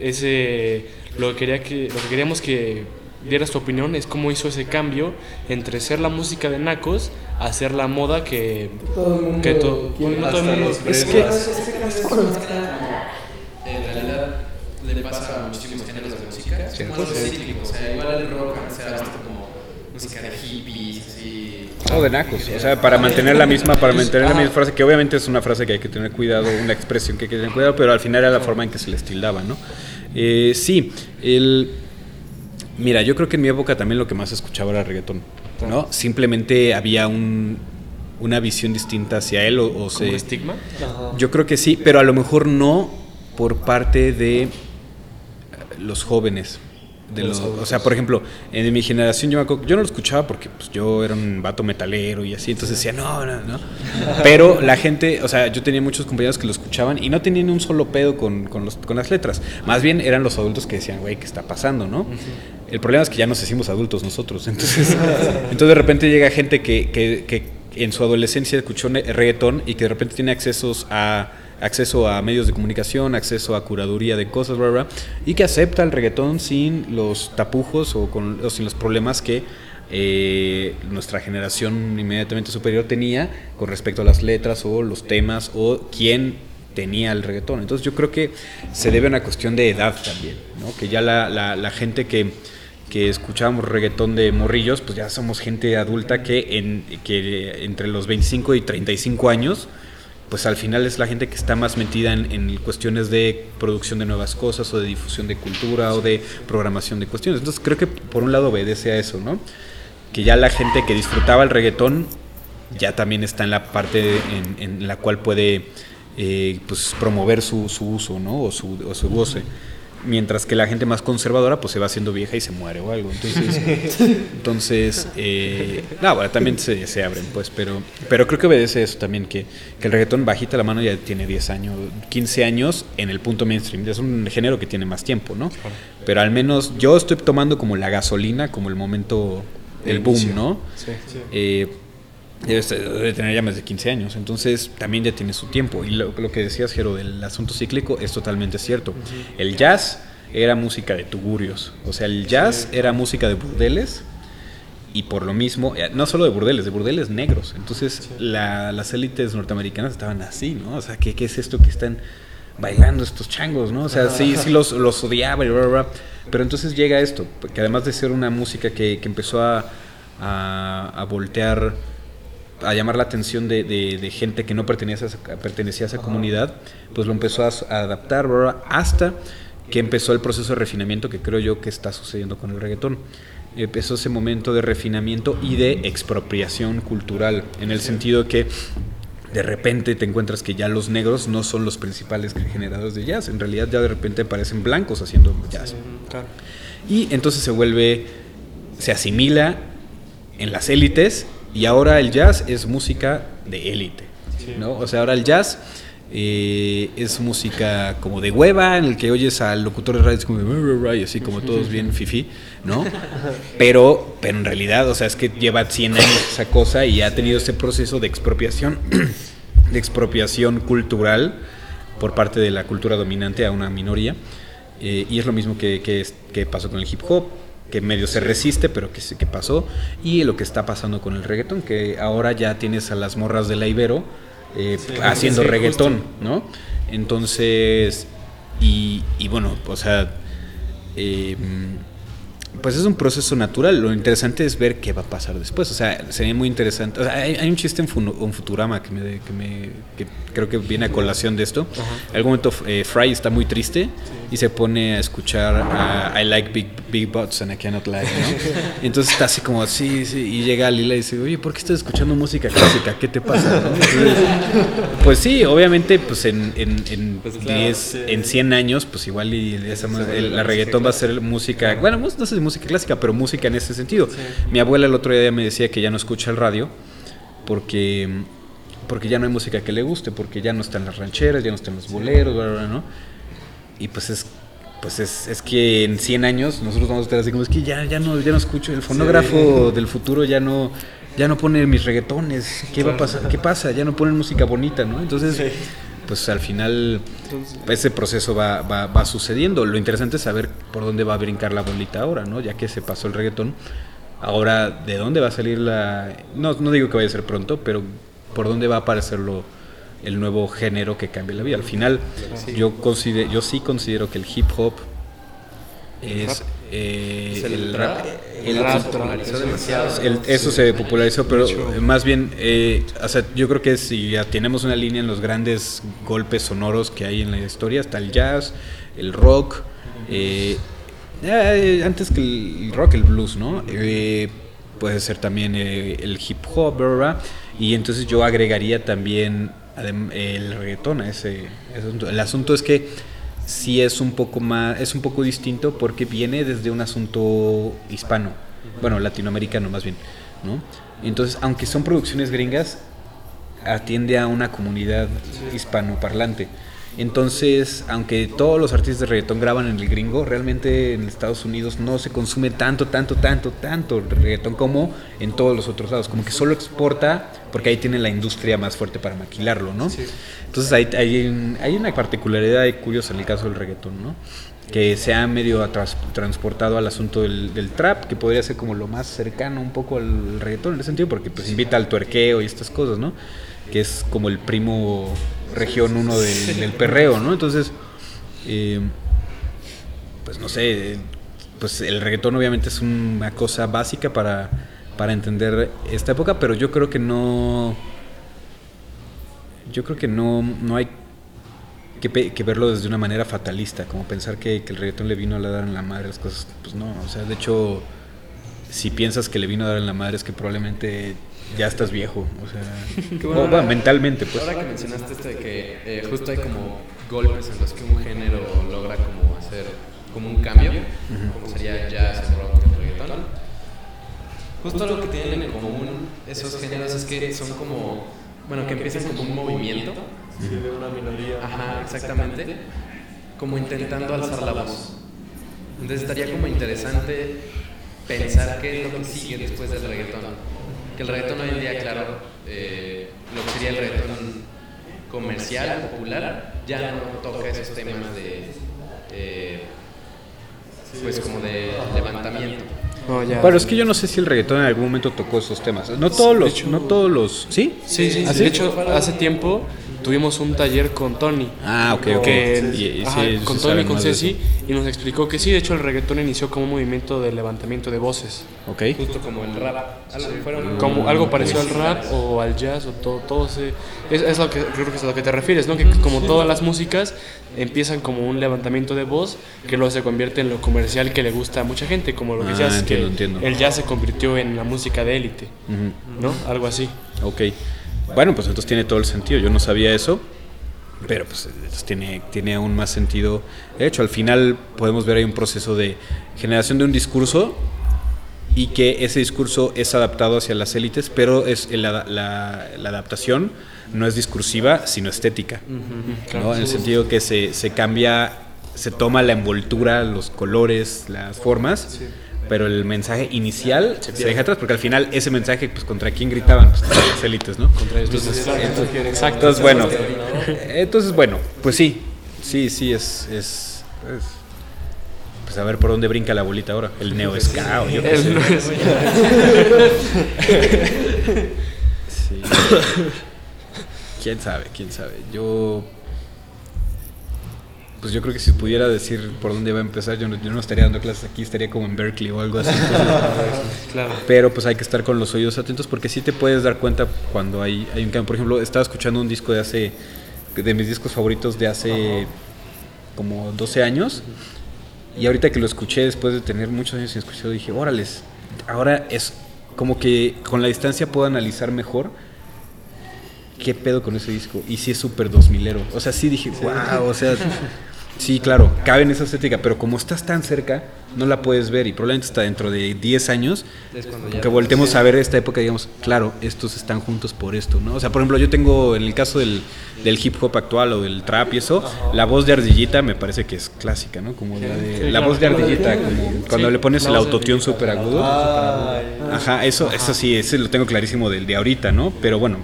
ese, lo, que quería que, lo que queríamos que dieras tu opinión, es cómo hizo ese cambio entre ser la música de Nacos a ser la moda que... Todo el mundo que to- no todo el mundo- Es breves. En realidad le pasa a muchísimos géneros de música. Sí. Como algo cíclico, o sea, igual el rock se ha visto como música de hippies, así... O de nacos, o sea, para mantener la misma, para mantener la misma frase, que obviamente es una frase que hay que tener cuidado, una expresión que hay que tener cuidado, pero al final era la forma en que se les tildaba, ¿no? Eh, sí, el... Mira, yo creo que en mi época también lo que más escuchaba era reggaetón, ¿no? Simplemente había un, una visión distinta hacia él o, o ¿Como se... estigma? Ajá. Yo creo que sí, pero a lo mejor no por parte de los jóvenes. De los, o sea, por ejemplo, en mi generación yo, me acuerdo- yo no lo escuchaba porque pues, yo era un vato metalero y así, entonces decía, no, no, no. [laughs] Pero la gente, o sea, yo tenía muchos compañeros que lo escuchaban y no tenían un solo pedo con, con, los, con las letras. Más bien eran los adultos que decían, güey, ¿qué está pasando, no? El problema es que ya nos hicimos adultos nosotros, [laughs] entonces, entonces de repente llega gente que, que, que en su adolescencia escuchó reggaetón y que de repente tiene accesos a acceso a medios de comunicación, acceso a curaduría de cosas, bla, bla, y que acepta el reggaetón sin los tapujos o, sin los problemas que eh, nuestra generación inmediatamente superior tenía con respecto a las letras o los temas o quién tenía el reggaetón. Entonces yo creo que se debe a una cuestión de edad también, que ya la, gente que, que escuchábamos reggaetón de morrillos, pues ya somos gente adulta que, que entre los 25 y 35 años, pues al final es la gente que está más metida en, cuestiones de producción de nuevas cosas o de difusión de cultura o de programación de cuestiones. Entonces creo que por un lado obedece a eso, ¿no? Que ya la gente que disfrutaba el reggaetón ya también está en la parte en, la cual puede eh, pues promover su, uso, ¿no? O su, o su goce. Mientras que la gente más conservadora pues se va haciendo vieja y se muere o algo. Entonces, [laughs] entonces eh, no, bueno, también se, se abren pues, pero, pero creo que obedece eso también, que, que el reggaetón bajita la mano ya tiene 10 años, 15 años en el punto mainstream. Es un género que tiene más tiempo, ¿no? Pero al menos yo estoy tomando como la gasolina, como el momento del boom, ¿no? Sí. eh, debe, tener ya más de 15 años, entonces también ya tiene su tiempo. Y lo, lo que decías, Jero, del asunto cíclico es totalmente cierto. El jazz era música de tugurios, o sea, el jazz era música de burdeles y por lo mismo, eh, no solo de burdeles, de burdeles negros. Entonces la- las élites norteamericanas estaban así, ¿no? O sea, ¿qué, qué es esto que están bailando estos changos, ¿no? O sea, sí, sí los, los odiaba y bla, bla, bla. Pero entonces llega esto, que además de ser una música que, que empezó a, a, a voltear, a llamar la atención de, de- de gente que no pertenecía a esa, pertenecía a esa comunidad, pues lo empezó a, adaptar, hasta que empezó el proceso de refinamiento que creo yo que está sucediendo con el reggaetón. Empezó ese momento de refinamiento y de expropiación cultural, en el sentido que de repente te encuentras que ya los negros no son los principales generadores de jazz, en realidad ya de repente aparecen blancos haciendo jazz. Y entonces se vuelve, se asimila en las élites y ahora el jazz es música de élite, ¿no? O sea, ahora el jazz eh, es música como de hueva, en el que oyes al locutor de radio es como y así como todos bien fifi, ¿no? [laughs] Pero, pero en realidad, o sea, es que lleva 100 años esa cosa y ha tenido ese proceso de expropiación, [clears throat] de expropiación cultural por parte de la cultura dominante a una minoría. Eh, y es lo mismo que, que, que pasó con el hip hop, que medio se resiste, pero que, que pasó. Y lo que está pasando con el reggaetón, que ahora ya tienes a las morras de la Ibero eh, haciendo sí, reggaetón, ¿no? Entonces, y, y bueno, o sea, eh, pues es un proceso natural. Lo interesante es ver qué va a pasar después. O sea, sería muy interesante. O sea, hay, hay un chiste en, en Futurama que, me, que, me, que creo que viene a colación de esto. En algún momento eh, Fry está muy triste y se pone a escuchar a I like big, big butts and I cannot lie. ¿no? [laughs] Entonces está así como, sí, sí. Y llega Lila y dice, oye, ¿por qué estás escuchando música clásica? ¿Qué te pasa? no? Entonces, pues sí, obviamente, pues en, en, en, Pues claro, 10, sí. en 100 años, pues igual y esa, el- la reggaetón va a ser música, bueno, mus- no sé si música clásica, pero música en ese sentido. Mi abuela el otro día me decía que ya no escucha el radio porque porque ya no hay música que le guste, porque ya no están las rancheras, ya no están los boleros, bla, bla, bla, ¿no? Y pues es pues es, es que en 100 años nosotros vamos a estar así como es que ya ya no ya no escucho el fonógrafo del futuro ya no ya no pone mis reggaetones, ¿qué va a pasar? ¿Qué pasa? Ya no ponen música bonita, ¿no? Entonces pues al final ese proceso va, va, va sucediendo. Lo interesante es saber por dónde va a brincar la bolita ahora, ¿no? Ya que se pasó el reggaetón. Ahora, ¿de dónde va a salir la...? No, no digo que vaya a ser pronto, pero ¿por dónde va a aparecer lo, el nuevo género que cambie la vida? Al final, yo, considero, yo sí considero que el hip hop es... eh, el el rap. rap, El el- rap se popularizó demasiado. el- eso se popularizó, pero más bien, eh, o sea, yo creo que si ya tenemos una línea en los grandes golpes sonoros que hay en la historia, está el jazz, el rock, eh, eh, antes que el rock, el blues, ¿no? Eh, puede ser también eh, el hip hop, ¿verdad? Y entonces yo agregaría también el reggaetón a ese, ese asunto. El asunto es que sí es un poco más, es un poco distinto porque viene desde un asunto hispano, bueno, latinoamericano más bien, ¿no? Entonces, aunque son producciones gringas, atiende a una comunidad hispanoparlante. Entonces, aunque todos los artistas de reggaetón graban en el gringo, realmente en Estados Unidos no se consume tanto, tanto, tanto, tanto reggaetón como en todos los otros lados. Como que solo exporta porque ahí tiene la industria más fuerte para maquilarlo, ¿no? Entonces hay, hay, un- hay una particularidad curiosa en el caso del reggaetón, ¿no? Que se ha medio atras- transportado al asunto del, del trap, que podría ser como lo más cercano un poco al reggaetón en ese sentido, porque pues invita al tuerqueo y estas cosas, ¿no? Que es como el primo región uno del, del perreo, ¿no? Entonces, eh, pues no sé, pues el reggaetón obviamente es una cosa básica para, para entender esta época, pero yo creo que no, yo creo que no, no hay que, verlo desde una manera fatalista, como pensar que, que el reggaetón le vino a dar en la madre las cosas, pues no, o sea, de hecho, si piensas que le vino a dar en la madre es que probablemente ya estás viejo, o sea, [laughs] bueno. o, bueno, mentalmente, pues. Ahora que mencionaste esto de que eh, justo hay como golpes en los que un género logra como hacer como un cambio, como sería jazz, el rock, el reggaetón. Justo lo que tienen en común esos géneros es que son como, bueno, que empiezan como un movimiento. Sí, de una minoría. Ajá, exactamente. Como intentando alzar la voz. Entonces estaría como interesante pensar qué es lo que sigue después del reggaetón. Que el reggaetón hoy en día, claro, eh, lo que sería el reggaetón comercial, popular, ya no toca esos temas de, eh, pues como de levantamiento. No, ya. Bueno, es que yo no sé si el reggaetón en algún momento tocó esos temas. No todos los, no todos los, ¿sí? Sí, sí, ¿Ah, de hecho, hace tiempo tuvimos un taller con Tony. Ah, ok, ok. que Y- y ajá, sí, con Tony y con Ceci y nos explicó que sí, de hecho el reggaetón inició como un movimiento de levantamiento de voces. Ok. Justo como el rap. Algo, fueron Como algo parecido al rap o al jazz o todo, todo se, es, es lo que creo que es a lo que te refieres, ¿no? Que como todas las músicas empiezan como un levantamiento de voz que luego se convierte en lo comercial que le gusta a mucha gente, como lo que Ah, decías, que entiendo, entiendo. el jazz se convirtió en la música de élite, Ujú. ¿no? Algo así. Ok. Bueno, pues entonces tiene todo el sentido. Yo no sabía eso. Pero pues entonces tiene, tiene aún más sentido. De hecho, al final podemos ver ahí un proceso de generación de un discurso y que ese discurso es adaptado hacia las élites, pero es la, la- la adaptación no es discursiva, sino estética. ¿no? En el sentido que se, se cambia, se toma la envoltura, los colores, las formas, pero el mensaje inicial se, deja atrás, porque al final ese mensaje, pues contra quién gritaban, pues contra las élites, ¿no? Entonces, exacto. Entonces, bueno, entonces, bueno, pues sí, sí, sí, es, es, es- pues a ver por dónde brinca la bolita ahora, el neo ska o yo qué sé. El- Sí. [laughs] quién sabe, quién sabe. Yo, pues yo creo que si pudiera decir por dónde va a empezar, yo no, yo no estaría dando clases aquí, estaría como en Berkeley o algo así. Entonces, [laughs] claro. pero pues hay que estar con los oídos atentos porque sí te puedes dar cuenta cuando hay, hay un cambio. Por ejemplo, estaba escuchando un disco de hace, de mis discos favoritos de hace como 12 años. Y ahorita que lo escuché después de tener muchos años sin escucharlo, dije, órales, ahora es como que con la distancia puedo analizar mejor qué pedo con ese disco. Y sí es súper 2000ero. O sea, sí dije, wow, o sea, sí, claro, cabe en esa estética, pero como estás tan cerca, no la puedes ver y probablemente hasta dentro de 10 años que voltemos a ver esta época, digamos, claro, estos están juntos por esto, ¿no? O sea, por ejemplo, yo tengo, en el caso del, del hip hop actual o del trap y eso, la voz de Ardillita me parece que es clásica, ¿no? Como la de, Sí, la claro. voz de Ardillita, como cuando le pones el Ardillita. súper agudo. Ajá, eso, eso sí, ese lo tengo clarísimo del de ahorita, ¿no? Pero bueno,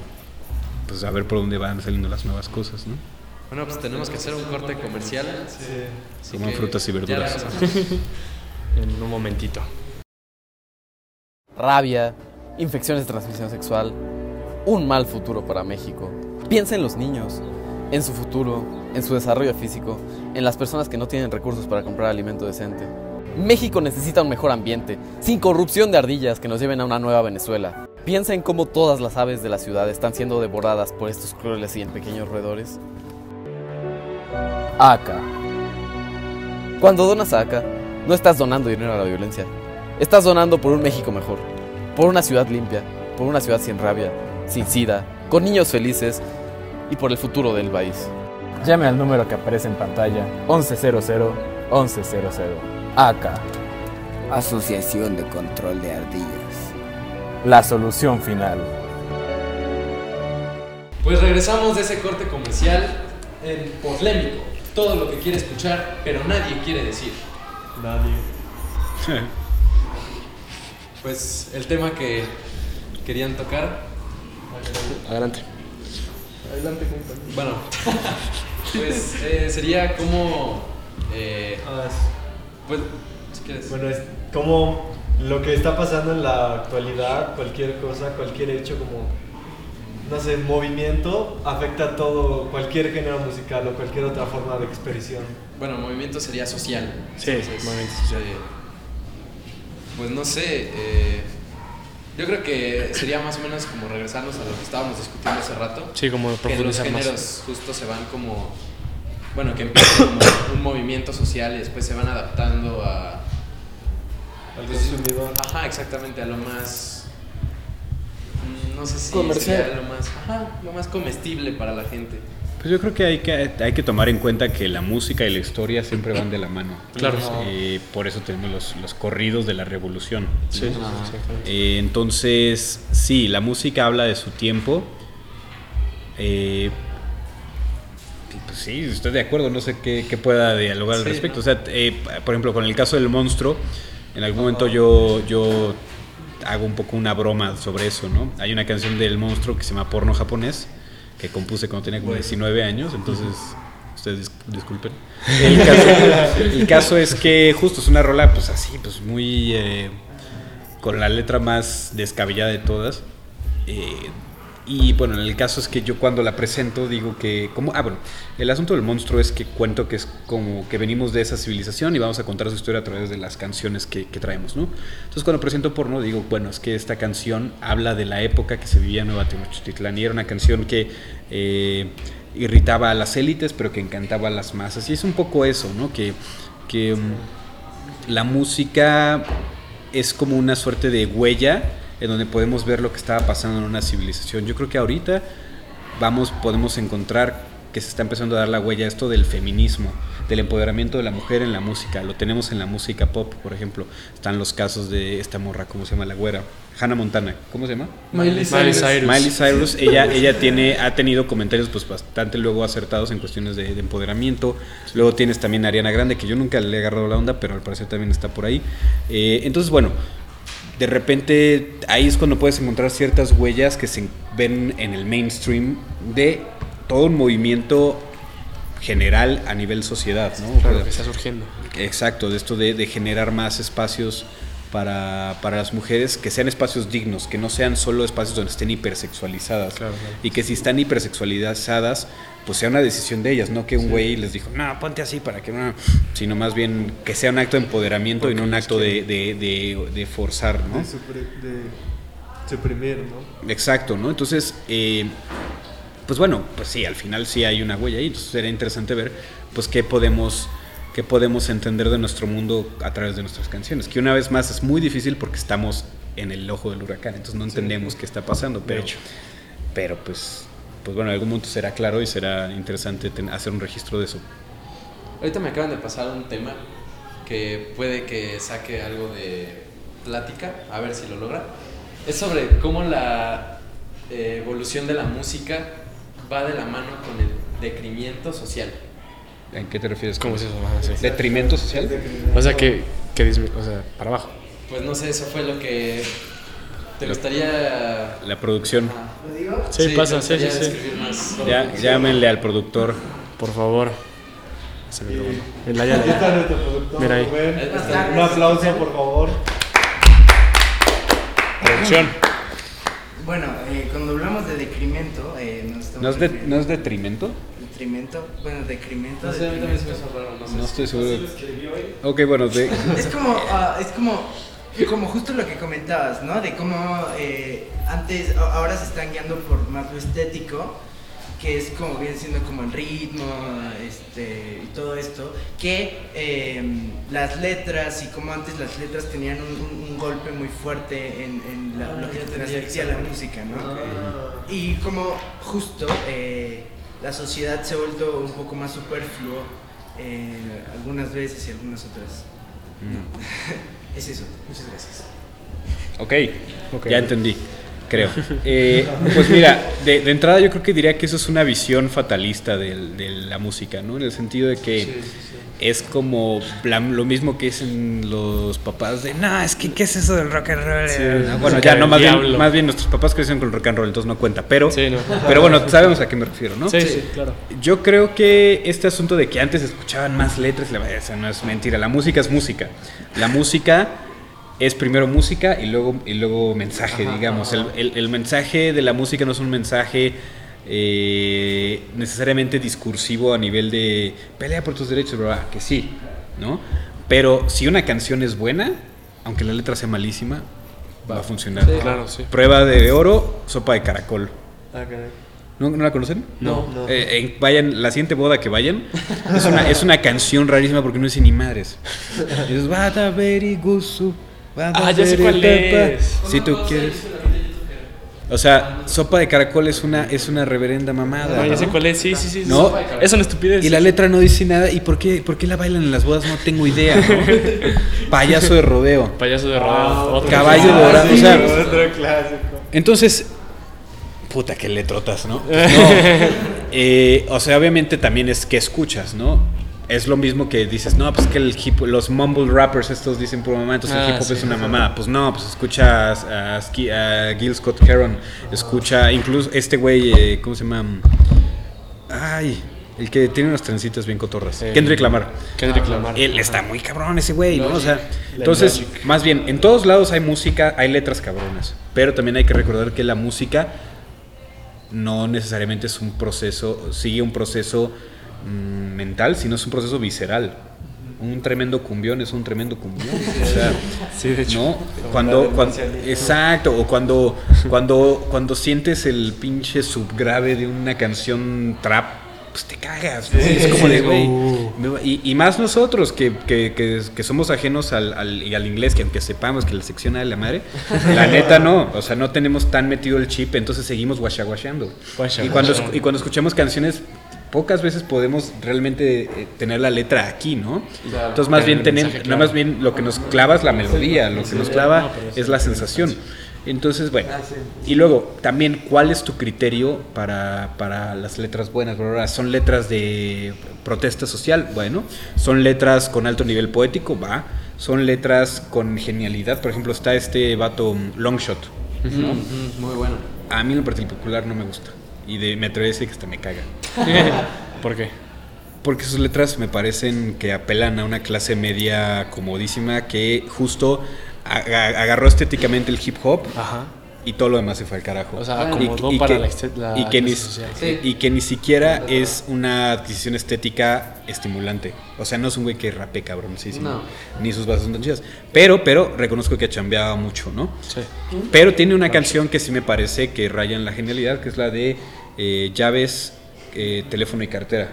pues a ver por dónde van saliendo las nuevas cosas, ¿no? Bueno, pues tenemos que hacer un corte comercial. Coman que frutas y verduras. [laughs] En un momentito. rabia, infecciones de transmisión sexual, un mal futuro para México. Piensa en los niños, en su futuro, en su desarrollo físico, en las personas que no tienen recursos para comprar alimento decente. México necesita un mejor ambiente, sin corrupción de ardillas que nos lleven a una nueva Venezuela. Piensa en cómo todas las aves de la ciudad están siendo devoradas por estos crueles y en pequeños roedores. ACA. Cuando donas a ACA, no estás donando dinero a la violencia. Estás donando por un México mejor, por una ciudad limpia, por una ciudad sin rabia, sin sida, con niños felices y por el futuro del país. Llame al número que aparece en pantalla 1100 1100. ACA, Asociación de Control de Ardillas. la solución final. Pues regresamos de ese corte comercial en Polémico. Todo lo que quiere escuchar, pero nadie quiere decir. Nadie. [laughs] Pues el tema que querían tocar. Adelante. Adelante, compañero. Bueno, [laughs] pues eh, sería como. eh, Ah, es- pues, si quieres. Bueno, es como lo que está pasando en la actualidad, cualquier cosa, cualquier hecho como, no sé, movimiento, afecta a todo, cualquier género musical o cualquier otra forma de expresión. Bueno, movimiento sería social. Sí, movimiento social. eh, pues no sé. eh, yo creo que sería más o menos como regresarnos a lo que estábamos discutiendo hace rato. Sí, como que los más. géneros justo se van como. Bueno, que empieza como un movimiento social y después se van adaptando a. Al consumidor. Ajá, exactamente, a lo más. Mm, No sé si Comercial. sería lo más, ajá, lo más comestible para la gente. Pues yo creo que hay, que hay que tomar en cuenta que la música y la historia siempre van de la mano. Claro. Eh, por eso tenemos los, los corridos de la revolución. Sí, sí, exactamente. Eh, entonces, sí, la música habla de su tiempo. Eh, pues sí, estoy de acuerdo, no sé qué, qué pueda dialogar al Sí, respecto. ¿no? O sea, eh, por ejemplo, con el caso del monstruo, en algún momento yo, yo hago un poco una broma sobre eso, ¿no? Hay una canción del monstruo que se llama Porno Japonés, que compuse cuando tenía como 19 años, entonces... Ustedes dis- disculpen. [laughs] El caso, el caso es que justo es una rola, pues así, pues muy... eh, con la letra más descabellada de todas. Eh, y bueno, el caso es que yo cuando la presento digo que, como, ah, bueno, el asunto del monstruo es que cuento que es como que venimos de esa civilización y vamos a contar su historia a través de las canciones que, traemos, ¿no? Entonces cuando presento porno digo, bueno, es que esta canción habla de la época que se vivía en Nueva Tenochtitlán y era una canción que eh, irritaba a las élites pero que encantaba a las masas y es un poco eso, ¿no? Que, que mm, la música es como una suerte de huella en donde podemos ver lo que estaba pasando en una civilización. Yo creo que ahorita vamos, podemos encontrar que se está empezando a dar la huella esto del feminismo, del empoderamiento de la mujer en la música. Lo tenemos en la música pop, por ejemplo. Están los casos de esta morra, ¿cómo se llama? La güera. Hannah Montana, ¿cómo se llama? Miley Miley Cyrus. Miley Cyrus, ella, ella tiene, ha tenido comentarios pues bastante luego acertados en cuestiones de, de empoderamiento. Luego tienes también a Ariana Grande, que yo nunca le he agarrado la onda, pero al parecer también está por ahí. Eh, entonces, bueno, de repente ahí es cuando puedes encontrar ciertas huellas que se ven en el mainstream de todo un movimiento general a nivel sociedad, ¿no? Claro, que está surgiendo. Exacto, de esto de, de generar más espacios para, para las mujeres, que sean espacios dignos, que no sean solo espacios donde estén hipersexualizadas. Claro, claro. Y que si están hipersexualizadas, pues sea una decisión de ellas, no que un güey les dijo, no, ponte así para que no, sino más bien que sea un acto de empoderamiento y no un acto de, de, de- de forzar, ¿no? De suprimir, ¿no? Exacto, ¿no? Entonces, eh, pues bueno, pues sí, al final sí hay una huella ahí, entonces sería interesante ver, pues qué podemos, podemos entender de nuestro mundo a través de nuestras canciones, que una vez más es muy difícil porque estamos en el ojo del huracán, entonces no entendemos qué está pasando, pero, pero pues, pues bueno, en algún momento será claro y será interesante hacer un registro de eso. Ahorita me acaban de pasar un tema que puede que saque algo de plática, a ver si lo logra. Es sobre cómo la eh, evolución de la música va de la mano con el decrimiento social. ¿En qué te refieres? ¿Cómo es eso? Ah, sí. ¿Detrimento social? O sea, que, que o sea, para abajo. Pues no sé, eso fue lo que te gustaría... La producción. Ajá. Sí, pasa, sí, sí, sí. Ya, llámenle al productor Por favor. El Aquí está nuestro productor, Mira ahí. Rubén. Un aplauso, por favor. Producción. Bueno, eh, cuando hablamos de decremento, eh, nos estamos ¿No es, de, refiriendo- ¿No es detrimento? Detrimento, bueno, decremento. No sé, a mí también se me hizo raro, no sé. No estoy seguro. Ok, bueno, de, [laughs] Es como, ah, es como, como justo lo que comentabas, ¿no? De cómo eh, antes, ahora se están guiando por más lo estético, que es como viene siendo como el ritmo, este, y todo esto, que eh, las letras y como antes las letras tenían un, un- un golpe muy fuerte en, en la- lo que transmitía la música, ¿no? Y como justo eh, la sociedad se ha vuelto un poco más superfluo eh, algunas veces y algunas otras. Mm. [laughs] Es eso. Muchas gracias. Ok, Ok. ya entendí, creo. [laughs] Eh, pues mira, de, de entrada yo creo que diría que eso es una visión fatalista del- de, la música, ¿no? En el sentido de que es como la- lo mismo que dicen los papás de, no, es que, ¿qué es eso del rock and roll? No, bueno, ya, no, más bien, más bien nuestros papás crecieron con el rock and roll, entonces no cuenta, pero, Sí, no. pero bueno, sabemos a qué me refiero, ¿no? Sí, sí, claro. Yo creo que este asunto de que antes escuchaban más letras, verdad, eso no es mentira. La música es música. La música es primero música y luego, y luego mensaje, digamos. El, el- el mensaje de la música no es un mensaje eh, necesariamente discursivo a nivel de pelea por tus derechos, ¿verdad? Que sí, ¿no? Pero si una canción es buena, aunque la letra sea malísima, va a funcionar. Claro, sí. Prueba de oro, sopa de caracol. Ah, caray. ¿No, no la conocen? No. No. Eh, vayan, la siguiente boda que vayan, es una, es una canción rarísima porque no dice ni madres. [laughs] Es Gusu, Bada Ah, ya sé cuál Pepa". es. Si tú quieres. O sea, sopa de caracol es una, es una reverenda mamada. No, ya ¿no? sé cuál es. Sí, sí, sí. ¿No? Es una estupidez. Y la letra no dice nada. ¿Y por qué, por qué la bailan en las bodas? No tengo idea. ¿no? [laughs] Payaso de rodeo. Payaso de rodeo. Otro Caballo clásico. dorado. O sea, [laughs] Otro clásico. entonces, puta que letrotas, ¿no? Pues [laughs] no. Eh, o sea, obviamente también es que escuchas, ¿no? Es lo mismo que dices, no, pues que el hip, los mumble rappers estos dicen por mamá, entonces Ah, el hip hop sí. es una mamá. Pues no, pues escuchas a, Gil Scott Heron, escucha incluso este güey, eh, ¿cómo se llama? Ay, el que tiene unas trencitas bien cotorras. Eh, Kendrick Lamar. Kendrick Lamar. Él está muy cabrón ese güey, ¿no? O sea, entonces, Logic. más bien, en todos lados hay música, hay letras cabronas, pero también hay que recordar que la música no necesariamente es un proceso, sigue un proceso mm, mental, sino es un proceso visceral. Un tremendo cumbión es un tremendo cumbión. O sea, [laughs] Sí, de hecho. ¿no? Cuando, cuando, exacto, o cuando, [laughs] cuando, cuando sientes el pinche subgrave de una canción trap, pues te cagas. ¿no? es como de, güey. Y, y más nosotros que, que, que, que somos ajenos al, al, y al inglés, que aunque sepamos que la sección A de la madre, [laughs] la neta no. O sea, no tenemos tan metido el chip, entonces seguimos guachaguachando. Guasha, Y cuando, y cuando escuchamos canciones, pocas veces podemos realmente eh, tener la letra aquí, ¿no? Claro. Entonces, más bien, tener, no, más bien lo que nos clava es la melodía, lo que nos clava es la sensación. Entonces, bueno. Y luego, también, ¿cuál es tu criterio para, para las letras buenas? ¿Son letras de protesta social? Bueno. ¿Son letras con alto nivel poético? Va. ¿Son letras con genialidad? Por ejemplo, está este vato Longshot. ¿no? Muy bueno. A mí en particular no me gusta. Y de, me atrevo a decir que hasta me caga. [laughs] ¿Por qué? Porque sus letras me parecen que apelan a una clase media comodísima que justo aga- agarró estéticamente el hip hop Ajá. y todo lo demás se fue al carajo. O sea, Y- acomodó y para que- la la y que, ni, clase social. Sí. y que ni siquiera es una adquisición estética estimulante. O sea, no es un güey que rape sí, No. Ni sus bases son tan chidas. Pero, pero, reconozco que chambeaba mucho, ¿no? Sí. Pero tiene una canción que sí me parece que raya en la genialidad, que es la de eh, llaves, eh, teléfono y cartera.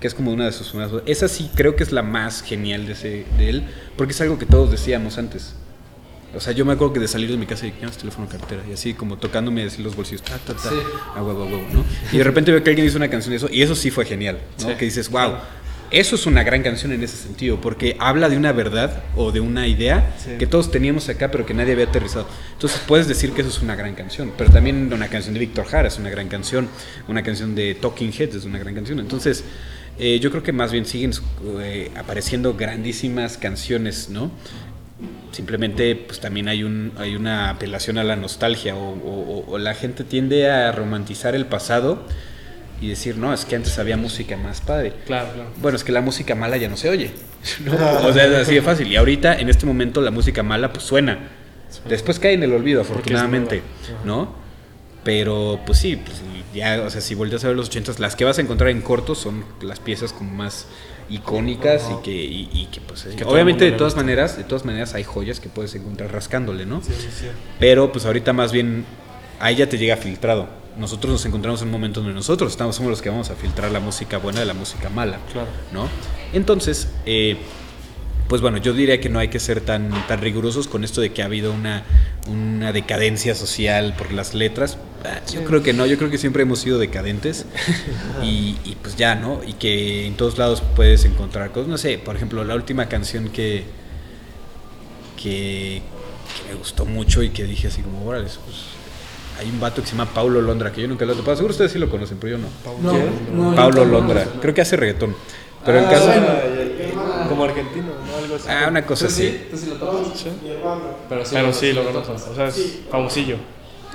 Que es como una de sus más. Esa sí creo que es la más genial de, ese, de él, porque es algo que todos decíamos antes. O sea, yo me acuerdo que de salir de mi casa y llamas teléfono cartera, y así como tocándome así los bolsillos, ta, ta, ta, Sí. a huevo, a huevo, ¿no? Y de repente veo que alguien hizo una canción de eso, y eso sí fue genial, ¿no? Sí. Que dices, wow, eso es una gran canción en ese sentido, porque habla de una verdad o de una idea Sí. que todos teníamos acá, pero que nadie había aterrizado. Entonces puedes decir que eso es una gran canción, pero también una canción de Víctor Jara es una gran canción, una canción de Talking Heads es una gran canción. Entonces, eh, yo creo que más bien siguen eh, apareciendo grandísimas canciones, ¿no? Simplemente, pues también hay, un, hay una apelación a la nostalgia o, o- o- o la gente tiende a romantizar el pasado y decir, no, es que antes había música más padre. Claro, claro. Bueno, es que la música mala ya no se oye. [laughs] ¿no? O sea, es así de fácil. Y ahorita, en este momento, la música mala pues suena. Después cae en el olvido, afortunadamente. ¿no? Pero, pues sí, pues, ya, o sea, si volteas a ver los ochentas, las que vas a encontrar en cortos son las piezas como más icónicas y que, y, y que pues, Que obviamente de todas maneras, de todas maneras hay joyas que puedes encontrar rascándole, ¿no? Sí, sí, sí. Pero pues ahorita más bien ahí ya te llega filtrado. Nosotros nos encontramos en un momento donde nosotros estamos, somos los que vamos a filtrar la música buena de la música mala, Claro. ¿no? Entonces, eh, pues bueno, yo diría que no hay que ser tan, tan rigurosos con esto de que ha habido una, una decadencia social por las letras. Ah, Yo creo que no, yo creo que siempre hemos sido decadentes [laughs] y, y pues ya, ¿no? Y que en todos lados puedes encontrar cosas. No sé, por ejemplo, la última canción que, que, que me gustó mucho y que dije así como, órale, pues hay un vato que se llama Paulo Londra, que yo nunca lo he topado. Seguro ustedes sí lo conocen, pero yo no. No, no, Paulo Londra, creo que hace reggaetón. Pero el Ah, caso... bueno, como argentino, ¿no? Algo así. Ah, una cosa así. ¿Tú sí lo topas? Pero sí, Pero sí, lo topas. conozco. O sea, es famosillo.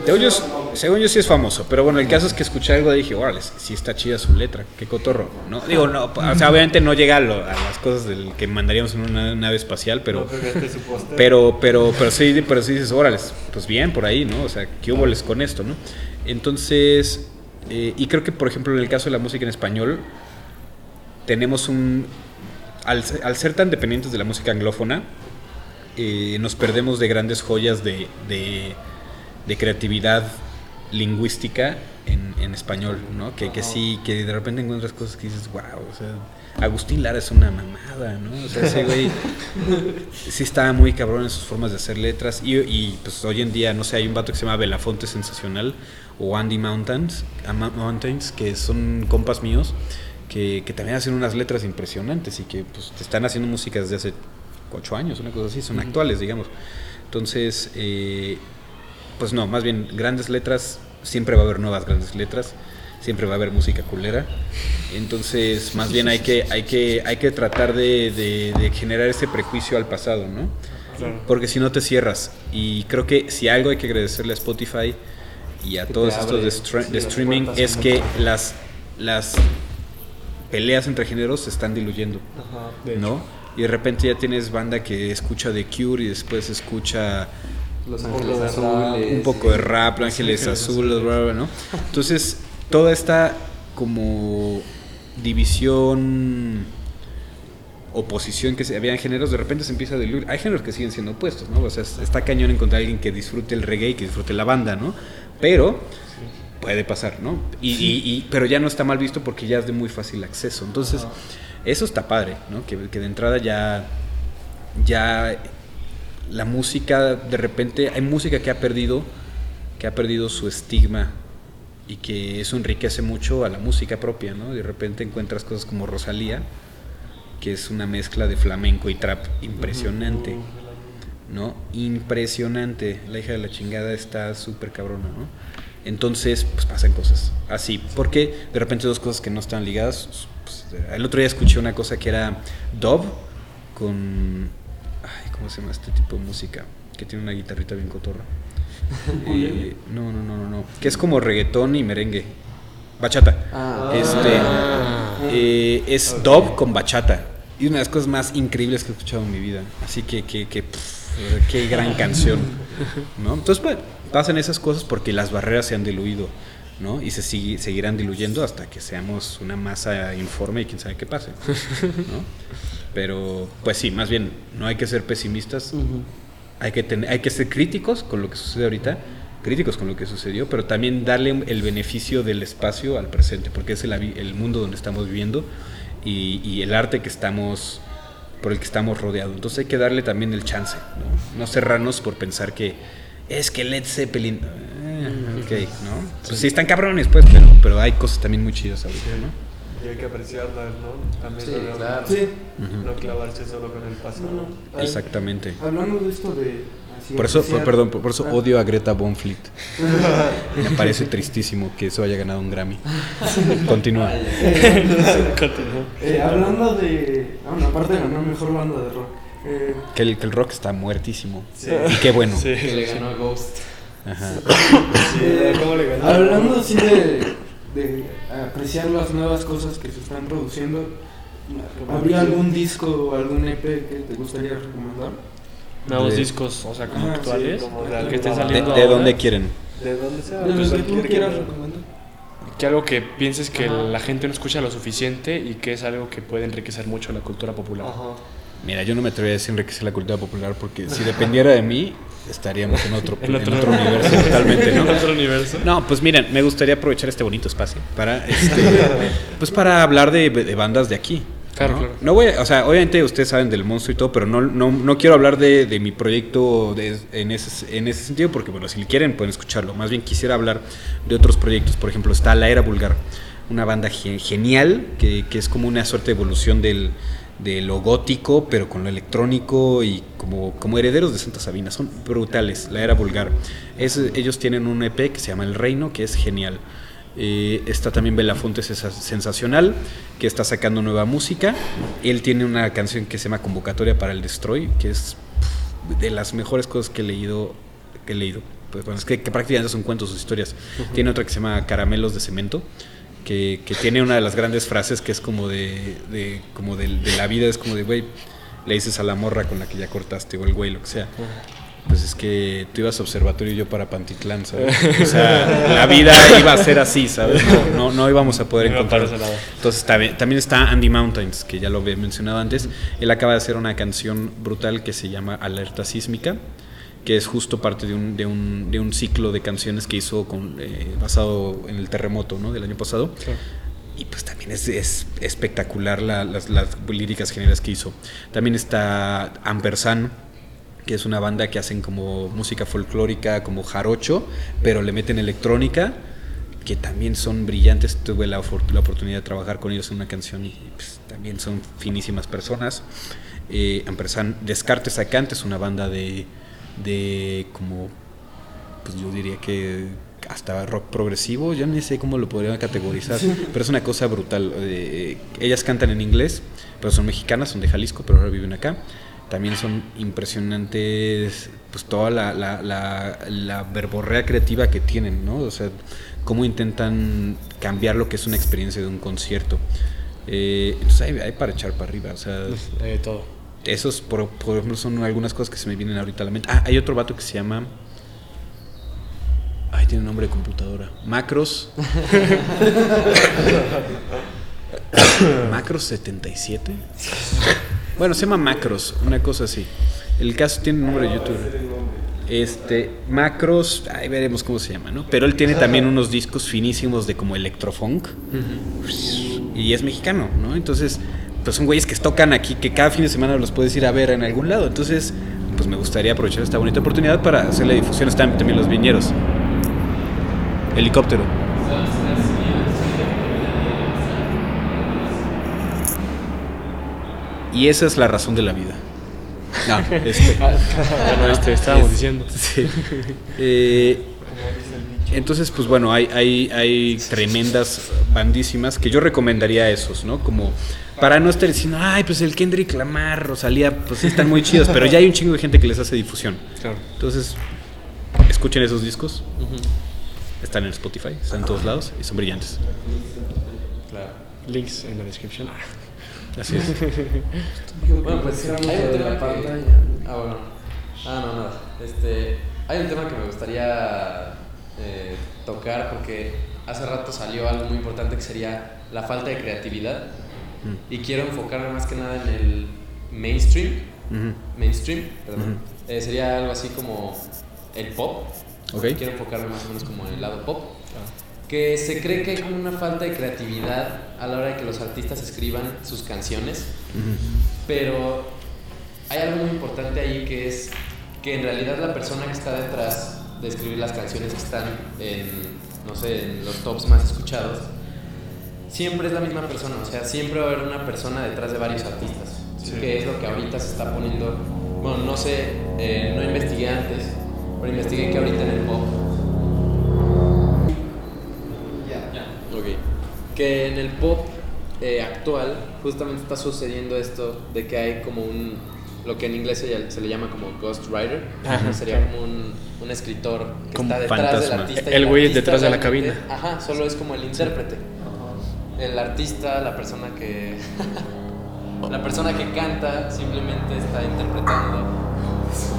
Según yo, según yo sí es famoso, pero bueno, el caso es que escuché algo y dije, órale, sí está chida su letra, qué cotorro, ¿no? Digo, no, o sea, obviamente no llega a, lo- a las cosas del que mandaríamos en una nave espacial, pero... No, pero. Pero, pero, sí, pero sí dices, órale, pues bien por ahí, ¿no? O sea, ¿qué hubo les con esto, no? Entonces, eh, y creo que, por ejemplo, en el caso de la música en español, tenemos un... Al, se- al ser tan dependientes de la música anglófona, eh, nos perdemos de grandes joyas de, de, de creatividad lingüística en, en español, ¿no? Que, que sí, que de repente encuentras cosas que dices, wow, o sea, Agustín Lara es una mamada, ¿no? O sea, ese güey [laughs] sí estaba muy cabrón en sus formas de hacer letras y, y, pues hoy en día, no sé, hay un vato que se llama Belafonte Sensacional o Andy Mountains, Mountains que son compas míos que, que también hacen unas letras impresionantes y que pues te están haciendo música desde hace ocho años, una cosa así, son actuales, digamos. Entonces, eh, pues no, más bien grandes letras, siempre va a haber nuevas grandes letras, siempre va a haber música culera. Entonces, más bien hay que, hay que, hay que tratar de, de- de generar ese prejuicio al pasado, ¿no? Claro. Porque si no te cierras. Y creo que si algo hay que agradecerle a Spotify y a Que todos estos de, streaming es que las, las peleas entre géneros se están diluyendo. Ajá. ¿no? Y de repente ya tienes banda que escucha The Cure y después escucha Los Ángeles Azules. un poco de rap, Ángeles Ángeles Azules, bla, bla, ¿no? Entonces, toda esta como división oposición que se había en géneros, de repente se empieza a diluir. Hay géneros que siguen siendo opuestos, ¿no? O sea, es- está cañón encontrar a alguien que disfrute el reggae y que disfrute la banda, ¿no? Pero puede pasar, ¿no? Y, y- y- pero ya no está mal visto porque ya es de muy fácil acceso. Entonces, eso está padre, ¿no? Que, que de entrada ya, ya la música, de repente, hay música que ha perdido, que ha perdido su estigma y que eso enriquece mucho a la música propia, ¿no? De repente encuentras cosas como Rosalía, que es una mezcla de flamenco y trap impresionante, ¿no? Impresionante. La hija de la chingada está súper cabrona, ¿no? Entonces, pues pasan cosas así. Porque de repente dos cosas que no están ligadas. pues, el otro día escuché una cosa que era Dove con. ¿Cómo se llama este tipo de música? Que tiene una guitarrita bien cotorra. [laughs] Eh, no, no, no, no, no. Que es como reggaetón y merengue. Bachata. Ah. Este. eh, es Dove con bachata. Y una de las cosas más increíbles que he escuchado en mi vida. Así que, que, que pff, qué gran [laughs] canción. ¿no? Entonces, pues, pasan esas cosas porque las barreras se han diluido. ¿no? Y se sigue- seguirán diluyendo hasta que seamos una masa informe y quién sabe qué pase. ¿no? [laughs] Pero, pues sí, más bien, no hay que ser pesimistas. hay, que tener, hay que ser críticos con lo que sucede ahorita, críticos con lo que sucedió, pero también darle el beneficio del espacio al presente, porque es el, el mundo donde estamos viviendo y, y el arte que estamos por el que estamos rodeados. Entonces hay que darle también el chance, ¿no? No cerrarnos por pensar que es que Led Zeppelin... eh, ok, ¿no? Pues sí están cabrones, pues, pero, pero hay cosas también muy chidas ahorita, ¿no? Y hay que apreciarlas, ¿no? También Sí, no- claro. Sí. No clavarse solo con el pasado. No, no. Ay, Exactamente. Hablando de esto de. así, Por eso, apreciar- perdón, por eso Ah. odio a Greta Von Fleet. [laughs] Me parece tristísimo que eso haya ganado un Grammy. Continúa. [laughs] Continúa. Eh, [laughs] hablando de. Ah, bueno, aparte de ganar mejor banda de rock. Eh, Que el, que el rock está muertísimo. Sí. Y qué bueno. Sí. Que le ganó a Ghost. Ajá. Sí, ¿cómo le ganó? hablando así de. De apreciar las nuevas cosas que se están produciendo, ¿habría algún disco o algún EP que te gustaría recomendar? Nuevos De- discos, o sea, como Ajá, sí, actuales, como de que estén ¿De, saliendo de ahora. dónde quieren? De dónde sea. De los que tú quieras recomendar. Que algo que pienses que la gente no escucha lo suficiente y que es algo que puede enriquecer mucho la cultura popular. Ajá. Mira, yo no me atrevería a decir enriquecer la cultura popular porque si dependiera de mí, estaríamos en otro, [laughs] En en otro- universo [laughs] totalmente, ¿no? En otro universo. No, pues miren, me gustaría aprovechar este bonito espacio para, [laughs] este, pues para hablar de, de bandas de aquí. Claro, ¿no? claro. No voy, a- o sea, obviamente ustedes saben del monstruo y todo, pero no, no, no quiero hablar de, de mi proyecto de- en, ese, en ese sentido, porque bueno, si quieren pueden escucharlo. Más bien quisiera hablar de otros proyectos. Por ejemplo, está La Era Vulgar, una banda ge- genial, que, que es como una suerte de evolución del, de lo gótico, pero con lo electrónico y como, como herederos de Santa Sabina. Son brutales, La Era Vulgar. Es, ellos tienen un EP que se llama El Reino, que es genial. Eh, está también Belafonte Sesa- Sensacional, que está sacando nueva música. Él tiene una canción que se llama Convocatoria para el Destroy, que es pff, de las mejores cosas que he leído. Que he leído. Pues, bueno, es que, que prácticamente son cuentos, sus historias. Tiene otra que se llama Caramelos de Cemento, que, que tiene una de las grandes frases que es como de, de- como de, la vida, es como de, güey, le dices a la morra con la que ya cortaste, o el güey, lo que sea. Pues es que tú ibas a observatorio y yo para Pantitlán, ¿sabes? O sea, la vida iba a ser así, ¿sabes? No, no, no íbamos a poder encontrar. Entonces también, también está Andy Mountains, que ya lo había mencionado antes. Él acaba de hacer una canción brutal que se llama Alerta Sísmica, que es justo parte de un, de un, de un ciclo de canciones que hizo con, eh, basado en el terremoto ¿no? del año pasado. Y pues también es, es espectacular la- las, las líricas generales que hizo. También está Ampersand, que es una banda que hacen como música folclórica, como jarocho, pero le meten electrónica, que también son brillantes. Tuve la, la oportunidad de trabajar con ellos en una canción y pues, también son finísimas personas. Eh, Ampersand, Descartes Sacante es una banda de, de como, pues yo diría que hasta rock progresivo, yo no sé cómo lo podría categorizar, pero es una cosa brutal. Eh, ellas cantan en inglés, pero son mexicanas, son de Jalisco, pero ahora viven acá. También son impresionantes, pues toda la, la, la, la verborrea creativa que tienen, ¿no? O sea, cómo intentan cambiar lo que es una experiencia de un concierto. Eh, entonces hay, hay para echar para arriba, o sea, De todo. Esos, por, por ejemplo, son algunas cosas que se me vienen ahorita a la mente. Ah, hay otro vato que se llama. Ay, tiene nombre de computadora. Macros. [laughs] Macros 77. Bueno, se llama Macros, una cosa así. El caso tiene nombre de YouTube. Este, Macros, ahí veremos cómo se llama, ¿no? Pero él tiene también unos discos finísimos de como electrofunk. Y es mexicano, ¿no? Entonces, pues son güeyes que tocan aquí, que cada fin de semana los puedes ir a ver en algún lado. Entonces, pues me gustaría aprovechar esta bonita oportunidad para hacerle difusión. Están también los viñeros. Helicóptero. Y esa es la razón de la vida. No, este. [laughs] Bueno, este, estábamos [laughs] diciendo. Sí. Eh, entonces, pues bueno, hay, hay, hay tremendas bandísimas que yo recomendaría a esos, ¿no? Como para no estar diciendo, ay, pues el Kendrick Lamar, Rosalía, pues están muy chidos, pero ya hay un chingo de gente que les hace difusión. Claro. Entonces, escuchen esos discos. Están en Spotify, están en todos lados y son brillantes. Claro. Links en la descripción. [laughs] Así es. Bueno, pues hay un de tema la que... Ah, bueno. Ah, no, nada. Este, hay un tema que me gustaría eh, tocar porque hace rato salió algo muy importante que sería la falta de creatividad. Y quiero enfocarme más que nada en el mainstream. Ujú. Mainstream, perdón. Ujú. Eh, sería algo así como el pop. Ok. Quiero enfocarme más o menos como en el lado pop. Que se cree que hay como una falta de creatividad a la hora de que los artistas escriban sus canciones. Pero hay algo muy importante ahí que es que en realidad la persona que está detrás de escribir las canciones que están en, no sé, en los tops más escuchados, siempre es la misma persona, o sea, siempre va a haber una persona detrás de varios artistas, que es lo que ahorita se está poniendo, bueno, no sé, eh, no investigué antes, pero investigué que ahorita en el pop, Ok. Que en el pop eh, actual justamente está sucediendo esto de que hay como un lo que en inglés se, se le llama como ghostwriter, Ajá, sería claro. como un, un escritor que Como está detrás del artista. y El güey detrás de la cabina. Ajá, solo es como el intérprete. El artista, la persona que... [laughs] la persona que canta simplemente está interpretando.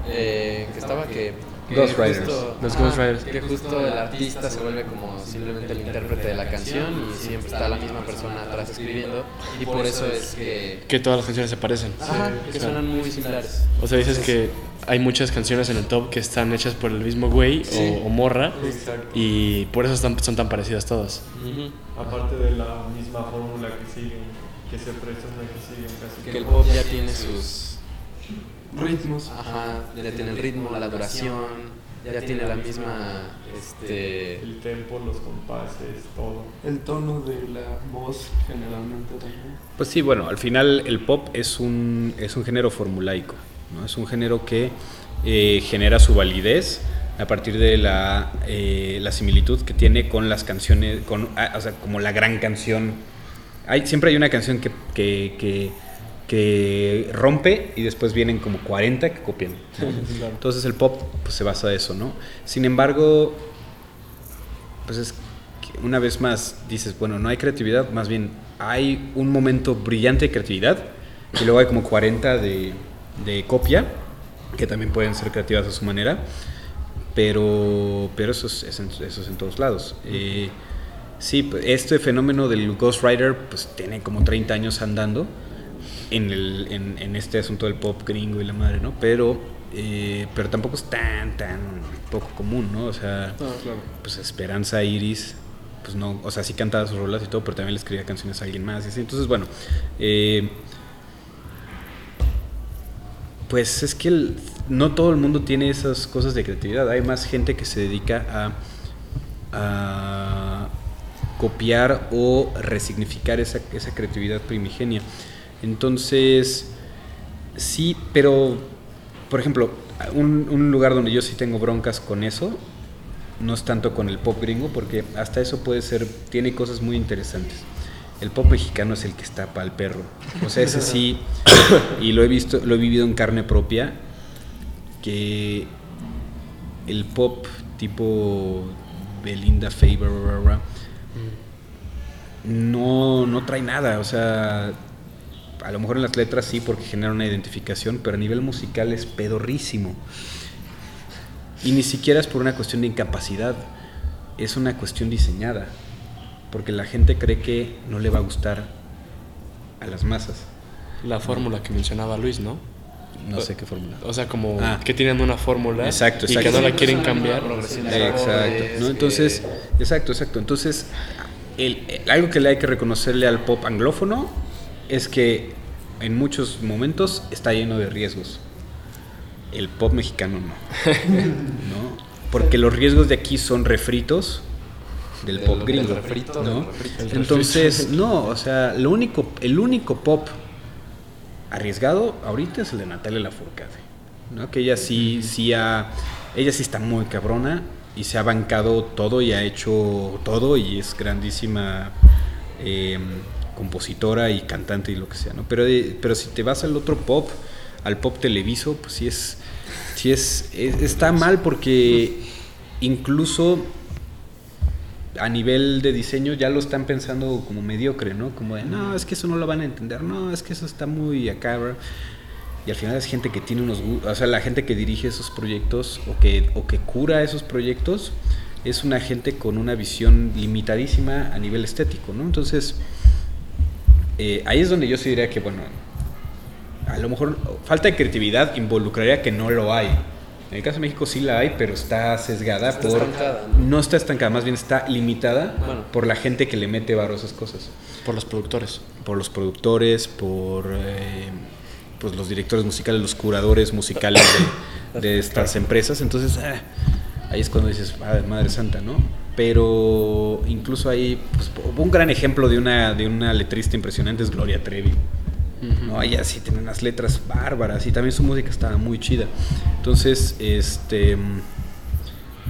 Eh, que estaba que... que Ghostwriters. justo- Los ajá, ghostwriters. Que justo el artista se vuelve como simplemente el intérprete de la canción y siempre está la misma persona atrás escribiendo. Y por eso es que... Que todas las canciones se parecen. Ajá, que suenan muy similares. O sea, dices que hay muchas canciones en el top que están hechas por el mismo güey Sí. o, o morra Exacto. y por eso están, son tan parecidas todas. Ujú. Aparte de la misma fórmula que siguen, que se prestan que siguen casi. Que el pop ya tiene sus... Ritmos. Ajá, ya tiene el ritmo, la duración, ya tiene la misma... Este... El tempo, los compases, todo. El tono de la voz generalmente también. Pues sí, bueno, al final el pop es un, es un género formulaico, ¿no? Es un género que eh, genera su validez a partir de la, eh, la similitud que tiene con las canciones, con, ah, o sea, como la gran canción. Hay, siempre hay una canción que, que, que, que rompe y después vienen como 40 que copian. [laughs] ¿no? Entonces el pop pues, se basa en eso, ¿no? Sin embargo, pues es que una vez más dices, bueno, no hay creatividad, más bien hay un momento brillante de creatividad y luego hay como 40 de, de copia, que también pueden ser creativas a su manera, pero, pero eso, es, es en, eso es en todos lados. Eh, sí, este fenómeno del ghostwriter pues tiene como 30 años andando en, el, en, en este asunto del pop gringo y la madre, ¿no? Pero, eh, pero tampoco es tan, tan poco común, ¿no? O sea, pues Esperanza Iris, pues no, o sea, sí cantaba sus rolas y todo, pero también le escribía canciones a alguien más y así. Entonces, bueno, eh, pues es que el- no todo el mundo tiene esas cosas de creatividad. Hay más gente que se dedica a, a copiar o resignificar esa, esa creatividad primigenia. Entonces, sí, pero, por ejemplo, un, un lugar donde yo sí tengo broncas con eso, no es tanto con el pop gringo, porque hasta eso puede ser, tiene cosas muy interesantes. El pop mexicano es el que está para el perro. O sea, ese sí, y lo he visto, lo he vivido en carne propia, que el pop tipo Belinda Faber bla, no, no trae nada. O sea, a lo mejor en las letras sí, porque genera una identificación, pero a nivel musical es pedorrísimo. Y ni siquiera es por una cuestión de incapacidad, es una cuestión diseñada. Porque la gente cree que no le va a gustar a las masas. La fórmula que mencionaba Luis, ¿no? No sé qué fórmula. O sea, como Ah. que tienen una fórmula Exacto, y que exacto. no la quieren cambiar. Exacto. ¿no? que- Entonces, exacto, exacto. Entonces, el- el- algo que le hay que reconocerle al pop anglófono es que en muchos momentos está lleno de riesgos. El pop mexicano no. [laughs] ¿no? Porque los riesgos de aquí son refritos del pop del gringo. refrito, ¿no? del refrito. Entonces, no, o sea, lo único, el único pop arriesgado ahorita es el de Natalia Lafourcade, ¿no? Que ella sí, sí ha, ella sí está muy cabrona y se ha bancado todo y ha hecho todo y es grandísima eh, compositora y cantante y lo que sea, ¿no? Pero, pero si te vas al otro pop, al pop televiso, pues sí es, sí es, es- está mal porque incluso a nivel de diseño ya lo están pensando como mediocre, ¿no? Como de, no, es que eso no lo van a entender, no, es que eso está muy acá. Y al final es gente que tiene unos, o sea, la gente que dirige esos proyectos o que, o que cura esos proyectos es una gente con una visión limitadísima a nivel estético, ¿no? Entonces, eh, ahí es donde yo sí diría que, bueno, a lo mejor falta de creatividad involucraría que no lo hay. En el caso de México sí la hay, pero está sesgada Está por... estancada, ¿no? está estancada, más bien está limitada Bueno. por la gente que le mete varo a esas cosas. Por los productores. Por los productores, por eh, pues los directores musicales, los curadores musicales de, de [coughs] estas empresas. Entonces, ah, ahí es cuando dices, "Ah, madre santa, ¿no? Pero incluso ahí, pues, un gran ejemplo de una, de una letrista impresionante es Gloria Trevi. ¿no? Ella sí tiene unas letras bárbaras y también su música estaba muy chida. Entonces, este,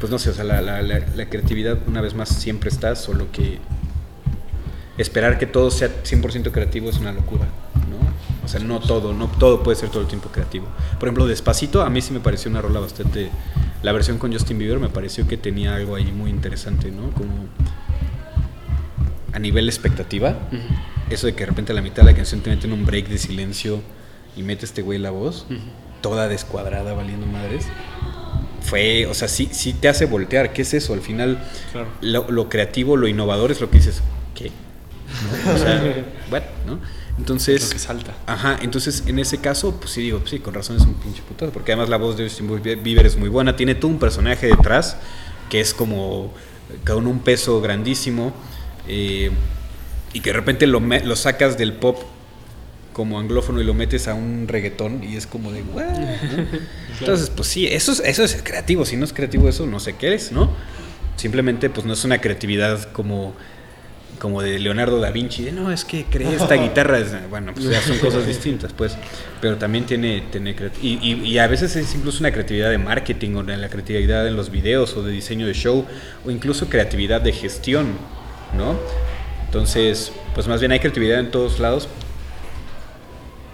pues no sé, o sea, la, la- la- la creatividad una vez más siempre está, solo que esperar que todo sea 100% creativo es una locura, ¿no? O sea, no todo, no todo puede ser todo el tiempo creativo. Por ejemplo, Despacito, a mí sí me pareció una rola bastante... La versión con Justin Bieber me pareció que tenía algo ahí muy interesante, ¿no? Como a nivel expectativa, eso de que de repente a la mitad de la canción te meten un break de silencio y mete este güey la voz, toda descuadrada, valiendo madres. Fue, o sea, sí, sí te hace voltear. ¿Qué es eso? Al final, Claro. lo, lo creativo, lo innovador es lo que dices, ¿qué? O sea, [laughs] what? ¿no? Entonces, Lo que salta. Ajá, entonces en ese caso, pues sí digo, sí, con razón es un pinche putazo, porque además la voz de Justin Bieber es muy buena, tiene todo un personaje detrás que es como con un peso grandísimo eh, y que de repente lo, lo sacas del pop como anglófono y lo metes a un reggaetón y es como de "What?", ¿no? [laughs] Entonces, pues sí, eso es, eso es creativo, si no es creativo eso, no sé qué es, ¿no? Simplemente pues no es una creatividad como como de Leonardo da Vinci, de no, es que creé esta guitarra, bueno, pues ya son cosas distintas, pues, pero también tiene, tiene y, a veces es incluso una creatividad de marketing o la creatividad en los videos o de diseño de show o incluso creatividad de gestión, ¿no? Entonces, pues más bien hay creatividad en todos lados,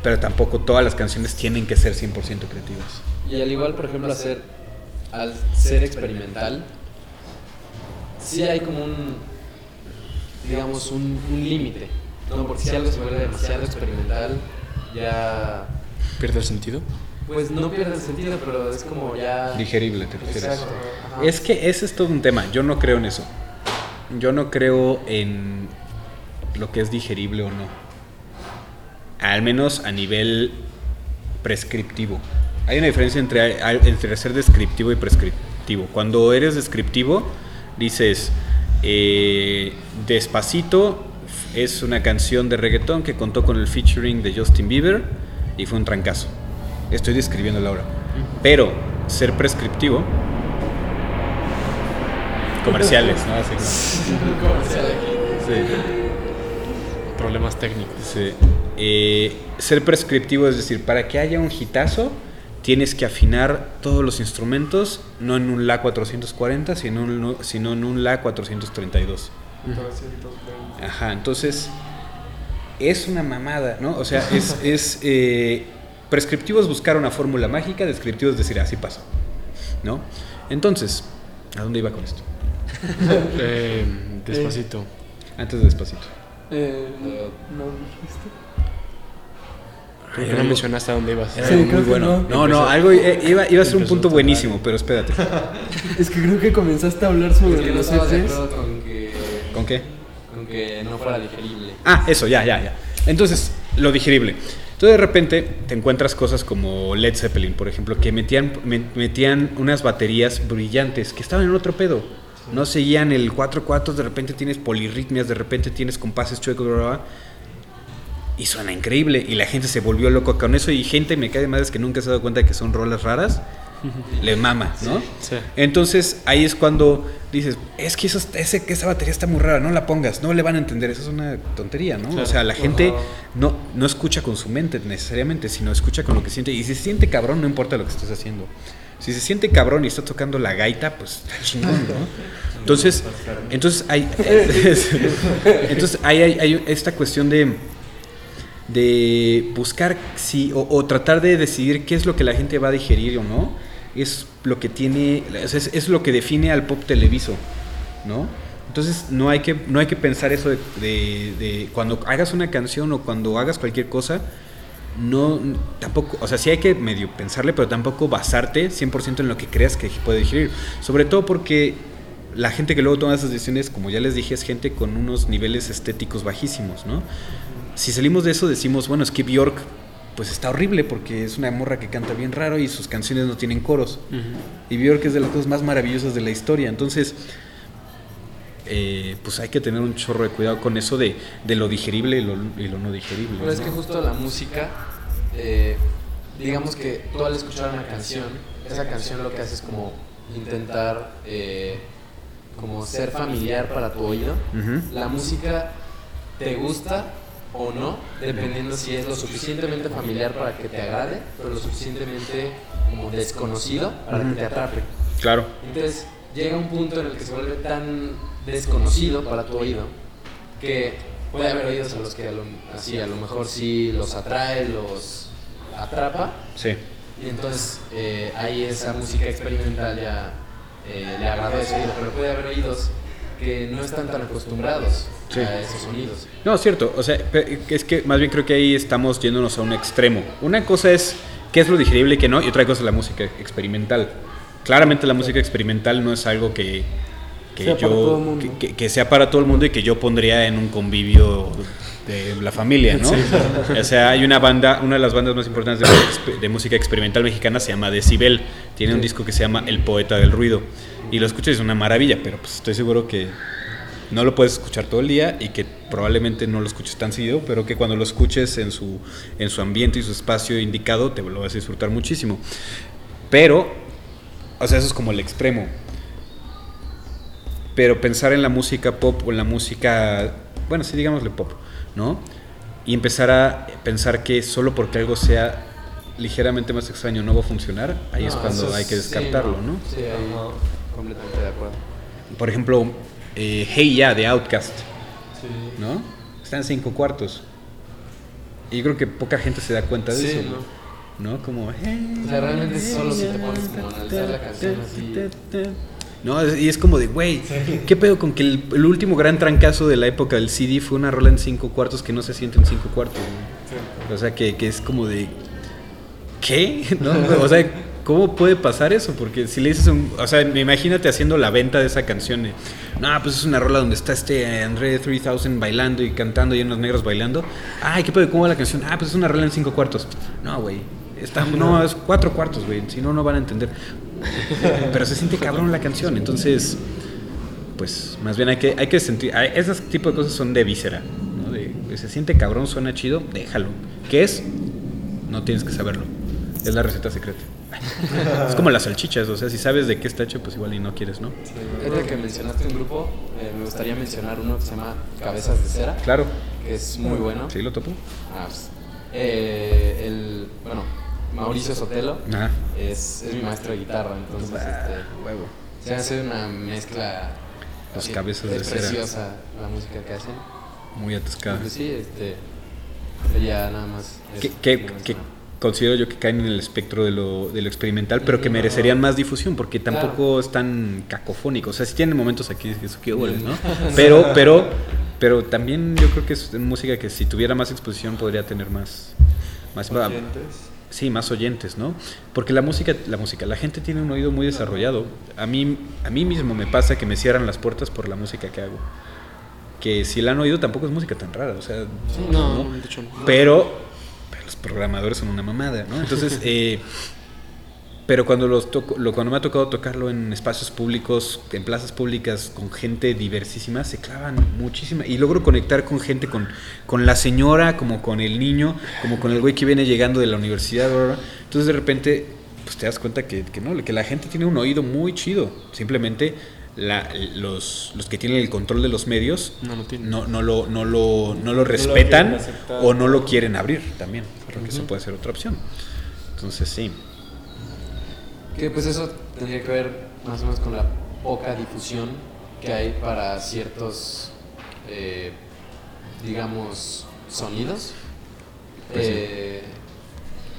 pero tampoco todas las canciones tienen que ser 100% creativas. Y al igual, por ejemplo, hacer, al ser experimental, sí hay como un, digamos, un, un límite, ¿no? Porque si algo se vuelve demasiado experimental, ya, ¿Pierde el sentido? pues no pierde el sentido, pero es como ya... Digerible, te refieres. Es que ese es todo un tema. Yo no creo en eso. Yo no creo en lo que es digerible o no. Al menos a nivel prescriptivo. Hay una diferencia entre, entre ser descriptivo y prescriptivo. Cuando eres descriptivo, dices, eh, Despacito es una canción de reggaetón que contó con el featuring de Justin Bieber y fue un trancazo. Estoy describiendo la obra. Pero ser prescriptivo comerciales, ¿no? Así como- Comercial aquí. Sí, Problemas técnicos. sí. Eh, ser prescriptivo es decir, para que haya un hitazo, tienes que afinar todos los instrumentos, no en un La 440, sino, en un- sino en un La 432. Ajá, entonces es una mamada, ¿no? O sea, es, [laughs] es eh, prescriptivo es buscar una fórmula mágica, descriptivo es decir, así pasa, ¿no? Entonces, ¿a dónde iba con esto? [laughs] Eh, despacito. Antes de despacito. Eh, no, dijiste. ¿Por qué no mencionaste a dónde ibas? Era Sí, algo muy bueno. no. No, no, Empezó- algo eh, iba, iba a ser un punto buenísimo, pero espérate. [laughs] Es que creo que comenzaste a hablar sobre Es que no los estabas de acuerdo con que, ¿Con qué? con que no fuera digerible. Ah, eso, ya, ya, ya. Entonces, lo digerible. Entonces, de repente, te encuentras cosas como Led Zeppelin, por ejemplo, que metían, me- metían unas baterías brillantes que estaban en otro pedo. No seguían el 4-4, de repente tienes polirritmias, de repente tienes compases chuecos, bla, bla, bla, y suena increíble. Y la gente se volvió loco con eso. Y gente, me cae de madres que nunca se ha dado cuenta de que son rolas raras, le mama, ¿no? Sí. Entonces ahí es cuando dices, es que eso, ese, que esa batería está muy rara, no la pongas, no le van a entender, eso es una tontería, ¿no? Claro. O sea, la gente no, no escucha con su mente necesariamente, sino escucha con lo que siente. Y si se siente cabrón, no importa lo que estés haciendo. Si se siente cabrón y está tocando la gaita, pues está chingón, ¿no? Entonces, entonces hay, [laughs] [laughs] entonces hay- hay esta cuestión de, de buscar si, o, o tratar de decidir qué es lo que la gente va a digerir o no, es lo que tiene, es, es- lo que define al pop televiso, ¿no? Entonces no hay que, no hay que pensar eso de, de- de cuando hagas una canción o cuando hagas cualquier cosa, no, tampoco, o sea, sí hay que medio pensarle, pero tampoco basarte 100% en lo que creas que puede digerir. Sobre todo porque la gente que luego toma esas decisiones, como ya les dije, es gente con unos niveles estéticos bajísimos, ¿no? Si salimos de eso decimos, bueno, es que Bjork pues está horrible porque es una morra que canta bien raro y sus canciones no tienen coros. Y Bjork es de las cosas más maravillosas de la historia. Entonces, eh, pues hay que tener un chorro de cuidado con eso de, de lo digerible y lo, y lo no digerible. Pero es que justo la música, eh, digamos que tú al escuchar una canción, esa canción lo que hace es como intentar eh, como ser familiar para tu oído. La música te gusta o no, dependiendo si es lo suficientemente familiar para que te agrade, pero lo suficientemente como desconocido para que te atrape. Claro. Entonces llega un punto en el que se vuelve tan desconocido para tu oído que puede haber oídos a los que a lo, así a lo mejor sí los atrae, los atrapa. Sí. Y entonces eh, ahí esa música experimental ya eh, le agrada ese oído, pero puede haber oídos que no están tan acostumbrados Sí. a esos sonidos. No, es cierto. O sea, es que más bien creo que ahí estamos yéndonos a un extremo. Una cosa es qué es lo digerible y qué no, y otra cosa es la música experimental. Claramente la música experimental no es algo que, que Sea yo para todo el mundo. que- que- que sea para todo el mundo y que yo pondría en un convivio de la familia, ¿no? O sea, hay una banda, una de las bandas más importantes de, música- de música experimental mexicana se llama Decibel. Tiene un disco que se llama El Poeta del Ruido. Y lo escuchas y es una maravilla, pero pues estoy seguro que no lo puedes escuchar todo el día y que probablemente no lo escuches tan seguido, pero que cuando lo escuches en su, en su ambiente y su espacio indicado, te lo vas a disfrutar muchísimo. Pero, o sea, eso es como el extremo. Pero pensar en la música pop o en la música, bueno, sí, digámosle pop, ¿no? Y empezar a pensar que solo porque algo sea ligeramente más extraño no va a funcionar, ahí es No, cuando hay que sí, descartarlo, ¿no? Sí, ahí completamente de acuerdo. Por ejemplo, eh, Hey Ya de Outcast, ¿no? Está en cinco cuartos. Y yo creo que poca gente se da cuenta de Sí, eso. ¿no? ¿no? Como, "Hey, O sea, realmente solo si te pones como analizar la canción así. No, y es como de, güey, ¿qué pedo con que el, el último gran trancazo de la época del CD fue una rola en cinco cuartos que no se siente en cinco cuartos? güey? O sea, que, que es como de, ¿qué? [laughs] ¿No? O sea, ¿cómo puede pasar eso? Porque si le dices, un, o sea, imagínate haciendo la venta de esa canción. No, pues es una rola donde está este André 3000 bailando y cantando y unos negros bailando. Ay, ¿qué pedo? ¿Cómo va la canción? Ah, pues es una rola en cinco cuartos. No, güey. No, [laughs] es cuatro cuartos, güey. Si no, no van a entender. Pero se siente cabrón la canción. Entonces, pues más bien hay que, hay que sentir. hay- Esos tipos de cosas son de víscera. ¿no? De, de se siente cabrón, suena chido, déjalo. ¿Qué es? No tienes que saberlo. Es la receta secreta. [laughs] es como las salchichas, o sea, si sabes de qué está hecho, pues igual y no quieres, ¿no? Ahorita que mencionaste un grupo, eh, me gustaría mencionar uno que se llama Cabezas de Cera. Claro. Que es muy bueno. Sí, lo topo. Ah, pues, eh, el, bueno, Mauricio Sotelo Ah. es, es mi maestro de guitarra, entonces este, huevo. se hace una mezcla Las así, cabezas de es cera. preciosa la música que hacen. Muy atascada. Pues sí, este, sería nada más. eso, que ¿no? Considero yo que caen en el espectro de lo, de lo experimental, pero que No. merecerían más difusión, porque tampoco es tan cacofónico. O sea, sí tienen momentos aquí, que huele, ¿no? [laughs] Pero, pero, pero también yo creo que es música que si tuviera más exposición podría tener más, más Oyentes. Sí, más oyentes, ¿no? Porque la música, la música, la gente tiene un oído muy desarrollado. A mí, a mí mismo me pasa que me cierran las puertas por la música que hago. Que si la han oído tampoco es música tan rara, o sea, no, de hecho no. Pero los programadores son una mamada, ¿no? Entonces, [laughs] eh, pero cuando los toco, lo, cuando me ha tocado tocarlo en espacios públicos, en plazas públicas, con gente diversísima, se clavan muchísima. Y logro conectar con gente, con, con la señora, como con el niño, como con el güey que viene llegando de la universidad. bla, bla, bla. Entonces de repente, pues te das cuenta que, que no, que la gente tiene un oído muy chido. Simplemente la- los, los que tienen el control de los medios No lo tienen. no, no lo, no lo, no lo respetan o no lo quieren abrir también, porque eso puede ser otra opción. Entonces sí. Que pues eso tendría que ver más o menos con la poca difusión que hay para ciertos, eh, digamos, sonidos Pues sí. eh,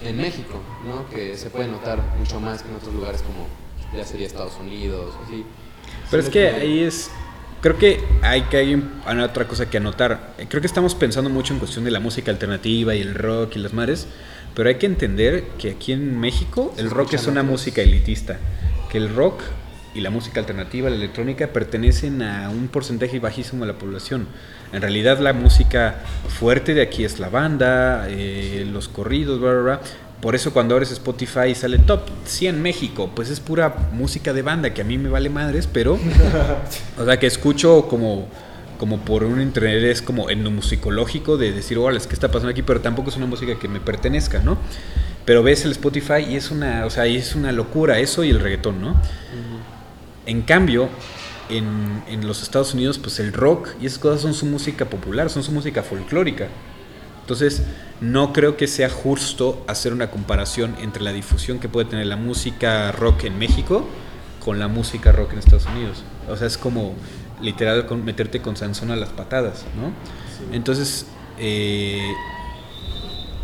en México, ¿no? Que se puede notar mucho más que en otros lugares como ya sería Estados Unidos o así. Pero es que ahí es. Creo que hay que hay un- hay otra cosa que anotar. Creo que estamos pensando mucho en cuestión de la música alternativa y el rock y las madres, pero hay que entender que aquí en México el rock es una música elitista, que el rock y la música alternativa, la electrónica pertenecen a un porcentaje bajísimo de la población. En realidad la música fuerte de aquí es la banda, eh, los corridos, bla, bla, bla. Por eso cuando abres Spotify y sale top 100 México, pues es pura música de banda que a mí me vale madres, pero [laughs] o sea que escucho como como por un interés como etnomusicológico de decir, órale, ¿qué está pasando aquí? Pero tampoco es una música que me pertenezca, ¿no? Pero ves el Spotify y es una, o sea, y es una locura eso y el reggaetón, ¿no? En cambio, en, en los Estados Unidos, pues el rock y esas cosas son su música popular, son su música folclórica. Entonces, no creo que sea justo hacer una comparación entre la difusión que puede tener la música rock en México con la música rock en Estados Unidos. O sea, es como literal con meterte con Sansón a las patadas, ¿no? Entonces, eh,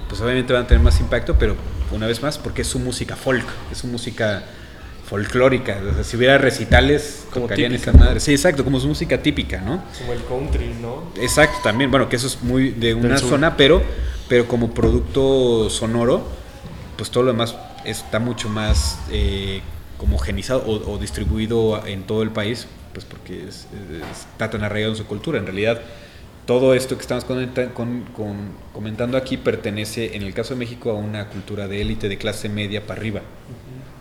pues obviamente van a tener más impacto, pero una vez más, porque es su música folk, es su música folclórica. O sea, si hubiera recitales, Como tocarían típica, esa madre. Sí, exacto, como su música típica, ¿no? Como el country, ¿no? Exacto, también, bueno, que eso es muy de una zona, pero, pero como producto sonoro, pues todo lo demás está mucho más eh, homogenizado o, o distribuido en todo el país, pues porque es- es- está tan arraigado en su cultura. En realidad, todo esto que estamos comenta- con- con- comentando aquí pertenece, en el caso de México, a una cultura de élite, de clase media para arriba,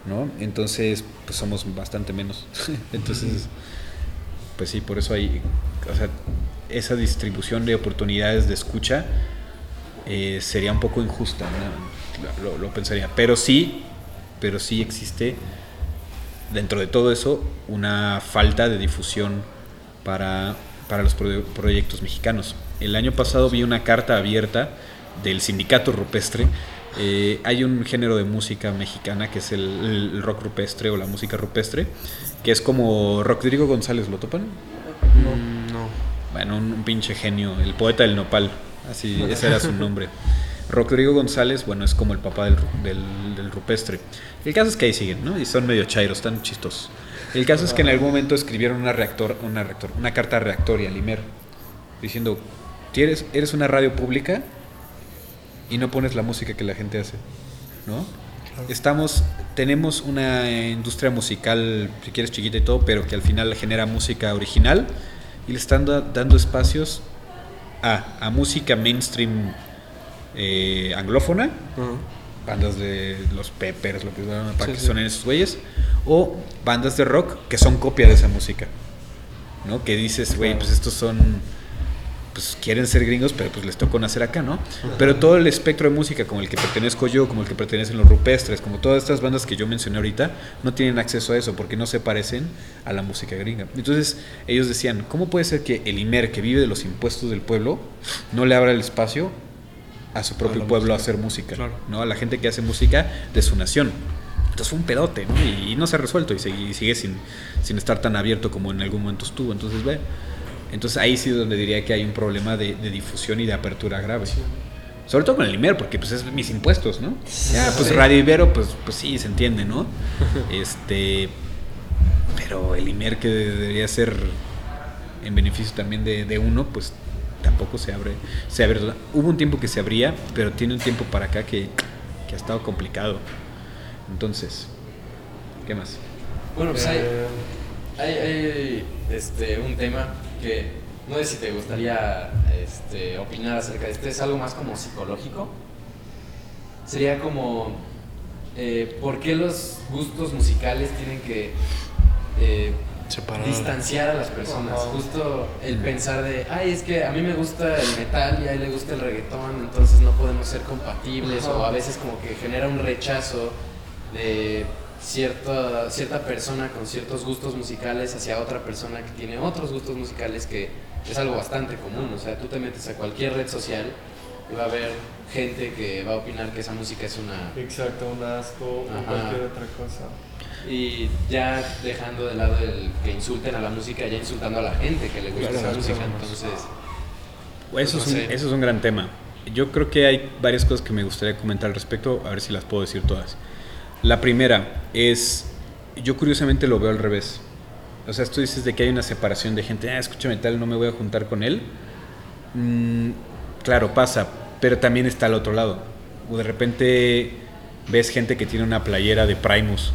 ¿no? Entonces, pues somos bastante menos. [laughs] Entonces, pues sí, por eso hay, o sea, esa distribución de oportunidades de escucha eh, sería un poco injusta, ¿no? lo, lo pensaría. Pero sí, pero sí existe dentro de todo eso una falta de difusión para, para los pro- proyectos mexicanos. El año pasado vi una carta abierta del sindicato rupestre. Eh, hay un género de música mexicana que es el, el rock rupestre o la música rupestre, que es como Rodrigo González, ¿lo topan? Mm, no. Bueno, un, un pinche genio, el poeta del nopal, así, [laughs] ese era su nombre. Rodrigo González, bueno, es como el papá del, ru- del- del rupestre. El caso es que ahí siguen, ¿no? Y son medio chairos, están chistosos. El caso es que en algún momento escribieron una reactor, una reactor, una carta reactoria al IMER, diciendo, "Tienes- eres una radio pública y no pones la música que la gente hace, ¿no? Estamos, tenemos una industria musical, si quieres chiquita y todo, pero que al final genera música original y le están da- dando espacios a, a música mainstream eh, anglófona, bandas de los Peppers, lo que, para Sí, que sí. suenen esos güeyes, o bandas de rock que son copia de esa música, ¿no? Que dices, güey, pues estos son, pues quieren ser gringos, pero pues les tocó nacer acá, ¿no? Pero todo el espectro de música, como el que pertenezco yo, como el que pertenecen los rupestres, como todas estas bandas que yo mencioné ahorita, no tienen acceso a eso porque no se parecen a la música gringa. Entonces ellos decían, ¿cómo puede ser que el IMER, que vive de los impuestos del pueblo, no le abra el espacio a su propio pueblo a hacer música, Claro. ¿no? A la gente que hace música de su nación. Entonces fue un pedote, ¿no? Y, y no se ha resuelto y, sigue- y sigue sin, sin estar tan abierto como en algún momento estuvo. Entonces, ve. Entonces ahí sí es donde diría que hay un problema de, de difusión y de apertura grave. Sobre todo con el IMER, porque pues es mis impuestos, ¿no? Ya, pues Sí. Radio Ibero, pues, pues sí, se entiende, ¿no? [laughs] Este. Pero el IMER que debería ser en beneficio también de, de uno, pues tampoco se abre. Se abre. Hubo un tiempo que se abría, pero tiene un tiempo para acá que, que ha estado complicado. Entonces, ¿qué más? Bueno, pues hay, Eh, hay, hay, este, un tema que no sé si te gustaría este, opinar acerca de esto. Es algo más como psicológico. Sería como, eh, ¿por qué los gustos musicales tienen que eh, distanciar a las personas? Ajá. Justo el pensar de, ay, es que a mí me gusta el metal y a él le gusta el reggaetón, entonces no podemos ser compatibles. Ajá. O a veces como que genera un rechazo de cierta, cierta persona con ciertos gustos musicales hacia otra persona que tiene otros gustos musicales que es algo bastante común. O sea, tú te metes a cualquier red social y va a haber gente que va a opinar que esa música es una... Exacto, un asco o cualquier otra cosa. Y ya dejando de lado el que insulten a la música, ya insultando a la gente que le gusta Claro, esa música. Entonces, Eso, no es un, eso es un gran tema. Yo creo que hay varias cosas que me gustaría comentar al respecto, a ver si las puedo decir todas. La primera es, yo curiosamente lo veo al revés. O sea, tú dices de que hay una separación de gente, ah, escucha metal, no me voy a juntar con él. Mm, claro, pasa, pero también está al otro lado. O de repente ves gente que tiene una playera de Primus.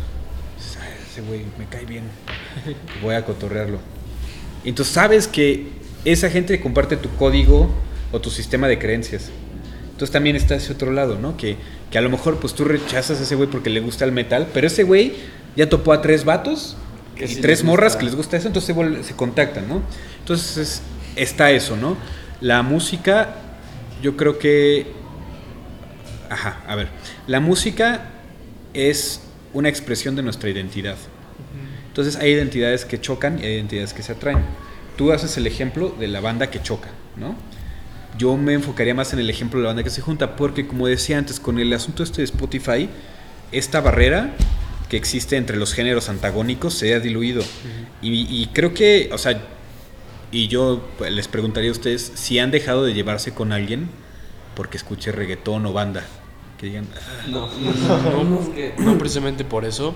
Dices, "Ah, ese güey me cae bien, [laughs] voy a cotorrearlo. Entonces sabes que esa gente comparte tu código o tu sistema de creencias. Entonces también está ese otro lado, ¿no? Que, que a lo mejor pues tú rechazas a ese güey porque le gusta el metal, pero ese güey ya topó a tres vatos y sí tres morras que les gusta eso, entonces se, se contactan, ¿no? Entonces es- está eso, ¿no? La música, yo creo que... Ajá, a ver. La música es una expresión de nuestra identidad. Entonces hay identidades que chocan y hay identidades que se atraen. Tú haces el ejemplo de la banda que choca, ¿no? Yo me enfocaría más en el ejemplo de la banda que se junta, porque como decía antes, con el asunto este de Spotify, esta barrera que existe entre los géneros antagónicos se ha diluido. y, y creo que, o sea, y yo pues, les preguntaría a ustedes si han dejado de llevarse con alguien porque escuche reggaetón o banda. Que digan, "Ah, No, no, no, no precisamente por eso,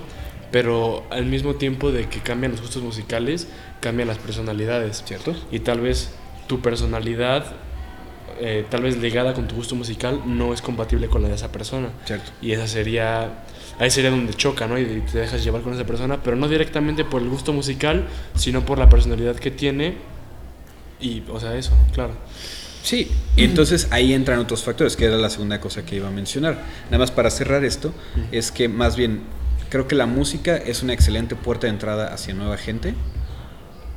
pero al mismo tiempo de que cambian los gustos musicales, cambian las personalidades. ¿cierto? Y tal vez tu personalidad, eh, tal vez ligada con tu gusto musical, no es compatible con la de esa persona. Cierto. Y esa sería, ahí sería donde choca, ¿no? Y te dejas llevar con esa persona, pero no directamente por el gusto musical, sino por la personalidad que tiene. Y, o sea, eso, claro. Sí, y entonces ahí entran otros factores, que era la segunda cosa que iba a mencionar. Nada más para cerrar esto, es que más bien creo que la música es una excelente puerta de entrada hacia nueva gente,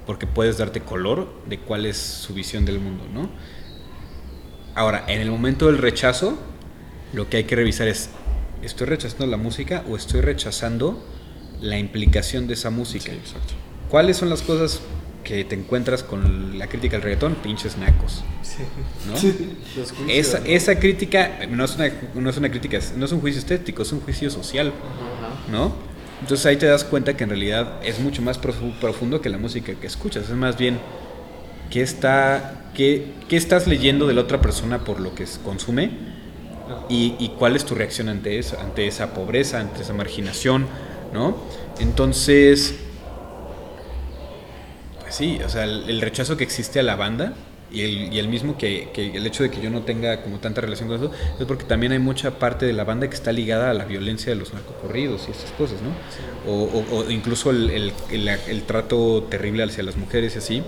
porque puedes darte color de cuál es su visión del mundo, ¿no? Ahora, en el momento del rechazo, lo que hay que revisar es, ¿estoy rechazando la música o estoy rechazando la implicación de esa música? Sí, exacto. ¿Cuáles son las cosas que te encuentras con la crítica al reggaetón? Pinches nacos. ¿no? Los juicios, Esa, ¿no? esa crítica no es, una, no es una crítica, no es un juicio estético, es un juicio social, ¿no? Entonces ahí te das cuenta que en realidad es mucho más profu- profundo que la música que escuchas. Es más bien qué, está, qué, qué estás leyendo de la otra persona por lo que consume y, y cuál es tu reacción ante eso, ante esa pobreza, ante esa marginación, ¿no? Entonces, pues sí, o sea, el, el rechazo que existe a la banda y el, y el mismo que, que el hecho de que yo no tenga como tanta relación con eso es porque también hay mucha parte de la banda que está ligada a la violencia de los narcocorridos y estas cosas, ¿no? O, o- o incluso el- el trato terrible hacia las mujeres y así.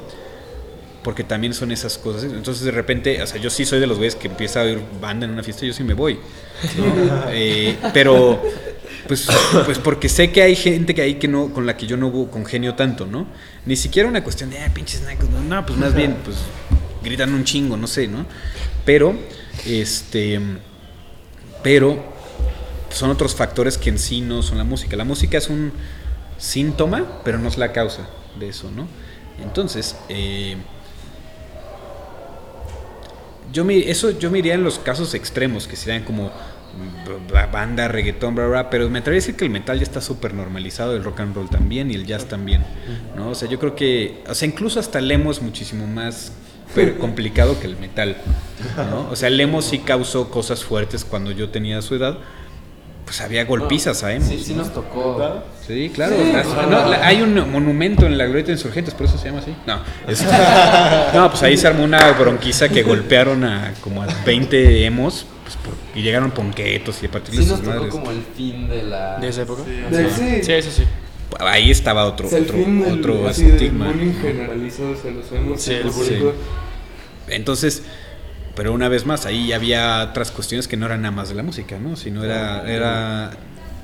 Porque también son esas cosas. Entonces de repente, o sea, yo sí soy de los güeyes que empieza a oír banda en una fiesta, yo sí me voy. ¿no? [laughs] Eh, pero, pues, pues porque sé que hay gente que hay que no, con la que yo no congenio tanto, ¿no? Ni siquiera una cuestión de, ah, pinches nacos, no, no, pues más bien, pues gritan un chingo, no sé, ¿no? Pero, este, pero son otros factores que en sí no son la música. La música es un síntoma, pero no es la causa de eso, ¿no? Entonces, eh, yo me, eso yo me iría en los casos extremos, que serían como mm, ba- banda, reggaetón, bla, bla, pero me atrevería a decir que el metal ya está súper normalizado, el rock and roll también y el jazz también, ¿no? O sea, yo creo que, o sea, incluso hasta el emo es muchísimo más pero complicado que el metal, ¿no? O sea, el emo sí causó cosas fuertes cuando yo tenía su edad, pues había golpizas a emos, Sí, sí ¿no? nos tocó. Sí, claro. las- no, la- hay un monumento en la Glorieta de Insurgentes, por eso se llama así. No, [laughs] no, pues ahí se armó una bronquiza que golpearon a como a 20 emos pues, por- y llegaron ponquetos y a partir Sí de nos tocó madres. como el fin de la... ¿De esa época? De- sí. Sí, eso sí. Ahí estaba otro, Es el otro, otro así del estigma. bullying generalizado se los hemos Sí, el público. Entonces, pero una vez más, ahí había otras cuestiones que no eran nada más de la música, ¿no? Sino era, era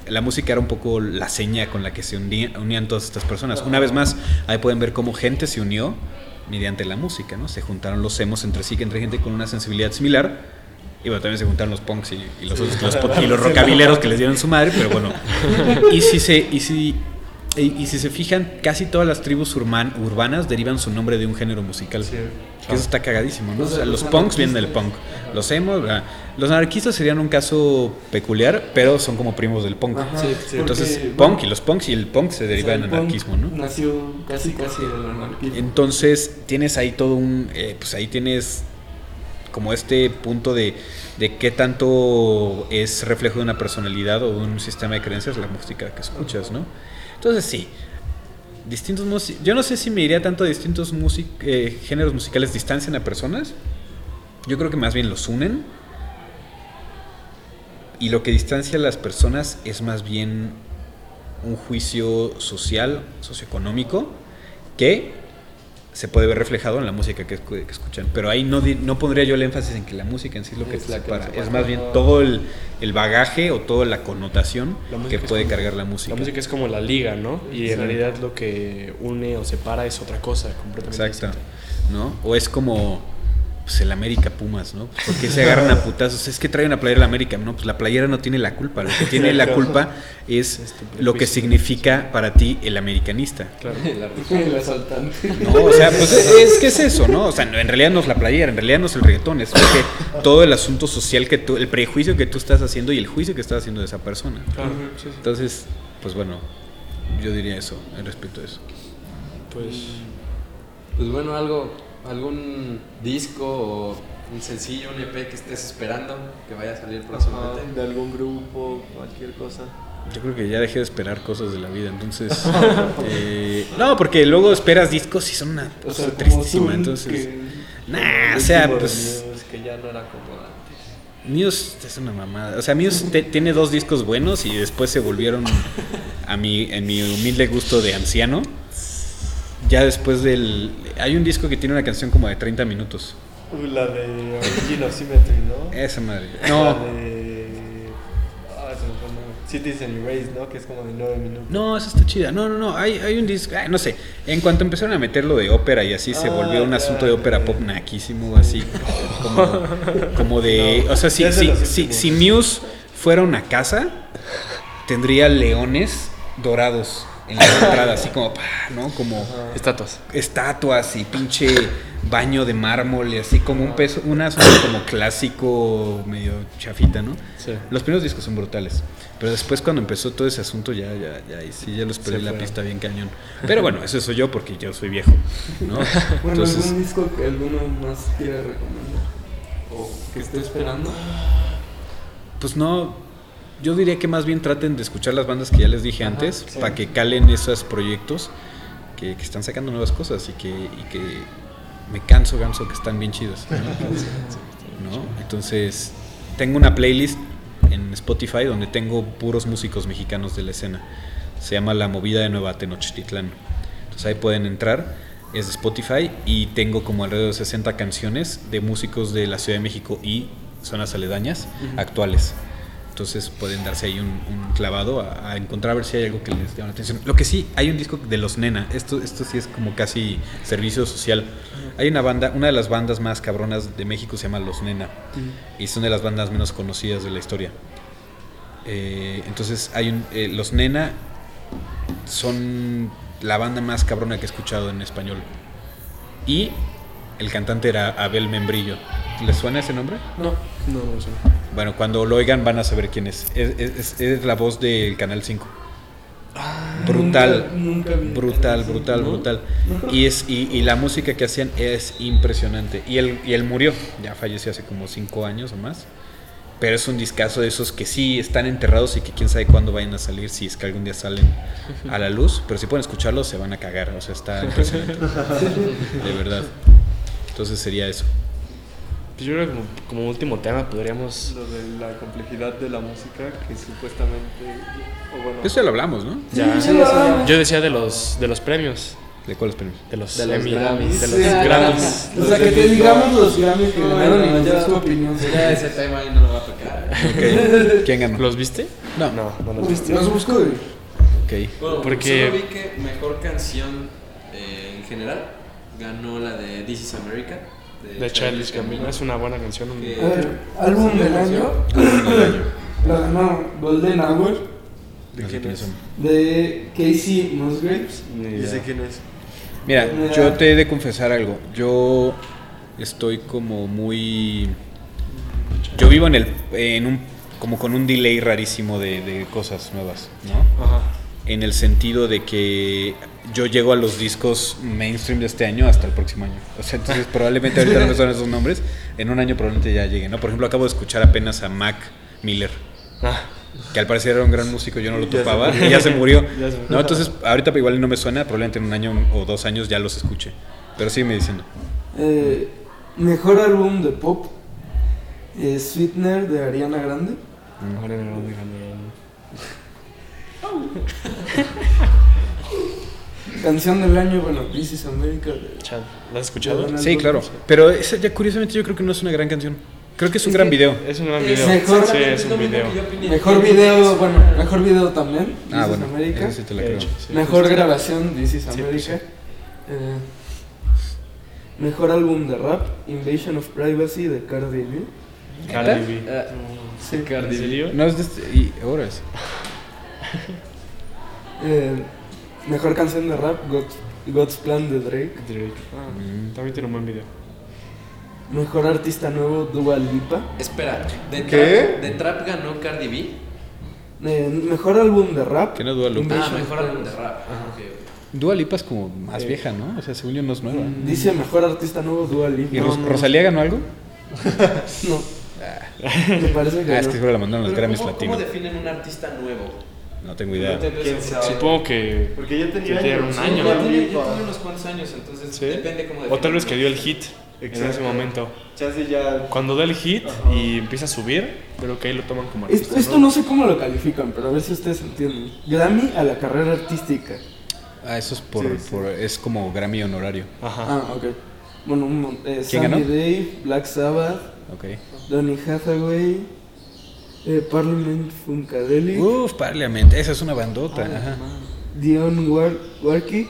la música era un poco la seña con la que se uní- unían todas estas personas. Una vez más, ahí pueden ver cómo gente se unió mediante la música, ¿no? Se juntaron los emos entre sí, que entre gente con una sensibilidad similar. Y bueno, también se juntaron los punks y, y los, [laughs] los, y los rockabileros que les dieron su madre, pero bueno. [laughs] Y si se, y si, y, y si se fijan, casi todas las tribus urman- urbanas derivan su nombre de un género musical. Que eso está cagadísimo, ¿no? O sea, los punks vienen del punk. Los emos, ¿verdad? los anarquistas serían un caso peculiar, pero son como primos del punk. Ajá, Sí, sí. Entonces, porque, punk y los punks y el punk se o deriva sea, en anarquismo, ¿no? Nació casi casi del anarquismo. Entonces tienes ahí todo un, eh, pues ahí tienes como este punto de, de qué tanto es reflejo de una personalidad o de un sistema de creencias la música que escuchas, ¿no? Entonces sí, distintos músicos, yo no sé si me iría tanto a distintos eh, géneros musicales distancian a personas, yo creo que más bien los unen. Y lo que distancia a las personas es más bien un juicio social, socioeconómico, que se puede ver reflejado en la música que, que escuchan. Pero ahí no, no pondría yo el énfasis en que la música en sí es lo que Es te que separa. Es más bien todo el, el bagaje o toda la connotación La que puede como- cargar la música. La música es como la liga, ¿no? Y en realidad lo que une o separa es otra cosa completamente Exacto. distinta. ¿No? O es como pues, el América Pumas, ¿no? ¿Por qué se agarran a putazos? Es que trae una playera de América. No, pues la playera no tiene la culpa. Lo que [laughs] tiene la culpa es lo que significa para ti el americanista. Claro. [laughs] El asaltante. No, o sea, pues es que es eso, ¿no? O sea, en realidad no es la playera, en realidad no es el reggaetón, es porque todo el asunto social que tú, el prejuicio que tú estás haciendo y el juicio que estás haciendo de esa persona. Claro, sí, sí. Entonces, pues bueno, yo diría eso, en respecto a eso. Pues Pues bueno, algo, algún disco o un sencillo, un EP que estés esperando que vaya a salir Ajá, próximamente. de algún grupo, cualquier cosa. Yo creo que ya dejé de esperar cosas de la vida, entonces... [laughs] eh, no, porque luego esperas discos y son una O cosa sea, tristísima, entonces... que- Nah, o sea, pues... Que ya no era como antes. Muse es una mamada. O sea, Muse te- tiene dos discos buenos y después se volvieron a mi, en mi humilde gusto de anciano. Ya después del... Hay un disco que tiene una canción como de 30 minutos. La de Origin of Symmetry, ¿no? Esa madre. La No, de. Ah, se nombre. Citizen Erase, ¿no? Que es como de 9 minutos. no, esa está chida. No, no, no. Hay, hay un disco... ay, no sé. En cuanto empezaron a meter lo de ópera y así, se Ah, volvió un asunto de ópera pop naquísimo, así. Como, como de... [laughs] No, o sea, si, es si, si, si Muse fuera una casa, tendría leones dorados en la entrada, así como... pa, ¿No? Como... Estatuas. estatuas y pinche baño de mármol y así como un peso, una zona como clásico, medio chafita, ¿no? Sí. Los primeros discos son brutales, pero después cuando empezó todo ese asunto ya, ya, ya, ahí sí, ya los perdí la pista bien cañón. Pero bueno, eso soy yo porque yo soy viejo, ¿no? [laughs] Bueno, Entonces, ¿algún disco que alguno más quiera recomendar? O que esté esperando. pues no, yo diría que más bien traten de escuchar las bandas que ya les dije antes, sí. para que calen esos proyectos que, que están sacando nuevas cosas y que, y que me canso, ganso, que están bien chidos. ¿no? [laughs] ¿No? Entonces, tengo una playlist en Spotify donde tengo puros músicos mexicanos de la escena. Se llama La Movida de Nueva Tenochtitlán. Entonces ahí pueden entrar, es de Spotify y tengo como alrededor de 60 canciones de músicos de la Ciudad de México y zonas aledañas actuales. Entonces pueden darse ahí un, un clavado a, a encontrar a ver si hay algo que les llama la atención. Lo que sí, hay un disco de los Nena. Esto, esto sí es como casi servicio social. Hay una banda, una de las bandas más cabronas de México se llama Los Nena. Y son de las bandas menos conocidas de la historia. Eh, entonces hay un, eh, Los Nena son la banda más cabrona que he escuchado en español. Y el cantante era Abel Membrillo. ¿Les suena ese nombre? No. No, no. Bueno, cuando lo oigan van a saber quién es. Es, es- es la voz del Canal 5. brutal, Nunca, nunca vi brutal, brutal, ¿no? brutal. [laughs] Y, es, y, y la música que hacían es impresionante. Y él, y él murió, ya falleció hace como 5 años o más. Pero es un discazo de esos que sí están enterrados y que quién sabe cuándo vayan a salir, si es que algún día salen [laughs] a la luz. Pero si pueden escucharlos, se van a cagar. O sea, está impresionante. [laughs] De verdad. Entonces sería eso. Pues yo creo que como, como último tema podríamos... Lo de la complejidad de la música, que supuestamente. O bueno, Eso ya lo hablamos, ¿no? Ya. Sí, ya. Yo decía de los, de los premios. ¿De cuáles premios? De los, De los Emmy, Grammys. De los Sí. Grammys. O sea, que te digamos los Grammys que ganaron y no, nos ya. das tu opinión. Ya ese tema ahí no lo va a tocar. ¿Quién ganó? ¿Los viste? No. No, no los viste. Los busco de... Ok. Bueno, Porque- solo vi que mejor canción eh, en general ganó la de This is America. De Childish Gambino. Es una buena canción. un- Que- A ver, álbum ¿Sí del año. [clears throat] La ganó Golden Hour ¿de quién es? de Casey Musgraves. idea. sé quién es. Mira, Mira. yo te he de confesar algo. Yo estoy como muy. Yo vivo en el. en un. como con un delay rarísimo de, de cosas nuevas, ¿no? Ajá. En el sentido de que yo llego a los discos mainstream de este año hasta el próximo año. O sea, entonces probablemente ahorita no me suenan esos nombres. En un año probablemente ya lleguen, ¿no? Por ejemplo, acabo de escuchar apenas a Mac Miller. Ah, Que al parecer era un gran músico, yo no lo Ya se topaba murió. y [laughs] ya se murió. Ya se ¿no? murió. Entonces, ahorita igual no me suena, probablemente en un año o dos años ya los escuche. Pero sígueme diciendo. Eh, mejor álbum de pop. eh, Sweetener de Ariana Grande. ahora no, déjame- Canción del año, bueno, This is America. de- Chad, ¿La has escuchado? Sí, claro. Pero esa ya curiosamente yo creo que no es una gran canción. Creo que es un gran video. Es un gran Es video. mejor- Sí, es un video. Mejor video, bueno, mejor video también. This Ah, is bueno. America. Esa sí te la De creo. hecho, sí. Mejor grabación, This is Sí, America. pues sí. Eh, mejor álbum de rap, Invasion of Privacy de Cardi B. Cardi B. Ah, Sí, Cardi ¿En B. No es de este- y horas. Eh, mejor canción de rap, God- God's Plan de Drake. Drake. Ah, Mm. También tiene un buen video. Mejor artista nuevo, Dua Lipa. Espera, ¿de ¿Qué? Trap, ¿de Trap ganó Cardi B? Eh, mejor álbum de rap. Que no Dua Lipa. Ah, mejor álbum de rap. Ah. Dua Lipa es como más vieja, ¿no? O sea, según yo no es nueva. Dice mejor artista nuevo, Dua Lipa. ¿Y Ros- Rosalía ganó algo? [laughs] No. Me parece que Ah, es no. que seguro la mandaron los Grammys ¿cómo, Latino. ¿Cómo definen un artista nuevo? No tengo idea. ¿Quién sabe? Supongo que. Porque ya tenía que años. un año. Ya tiene, ya tiene unos cuantos años, entonces ¿Sí? depende cómo O tal vez que dio el hit en ese Exacto. momento. Chance ya. Cuando da el hit Ajá. y empieza a subir, creo que ahí lo toman como artista. Esto, esto no sé cómo lo califican, pero a ver si ustedes entienden. Grammy a la carrera artística. Ah, eso es por, Sí, sí. por- es como Grammy honorario. Ajá. Ah, ok. Bueno, un eh, ¿Quién Sammy ganó? Dave, Black Sabbath, Ok. Donny Hathaway, eh, Parliament Funkadelic, Uf, Parliament, esa es una bandota. Ajá. Dion War Warkick,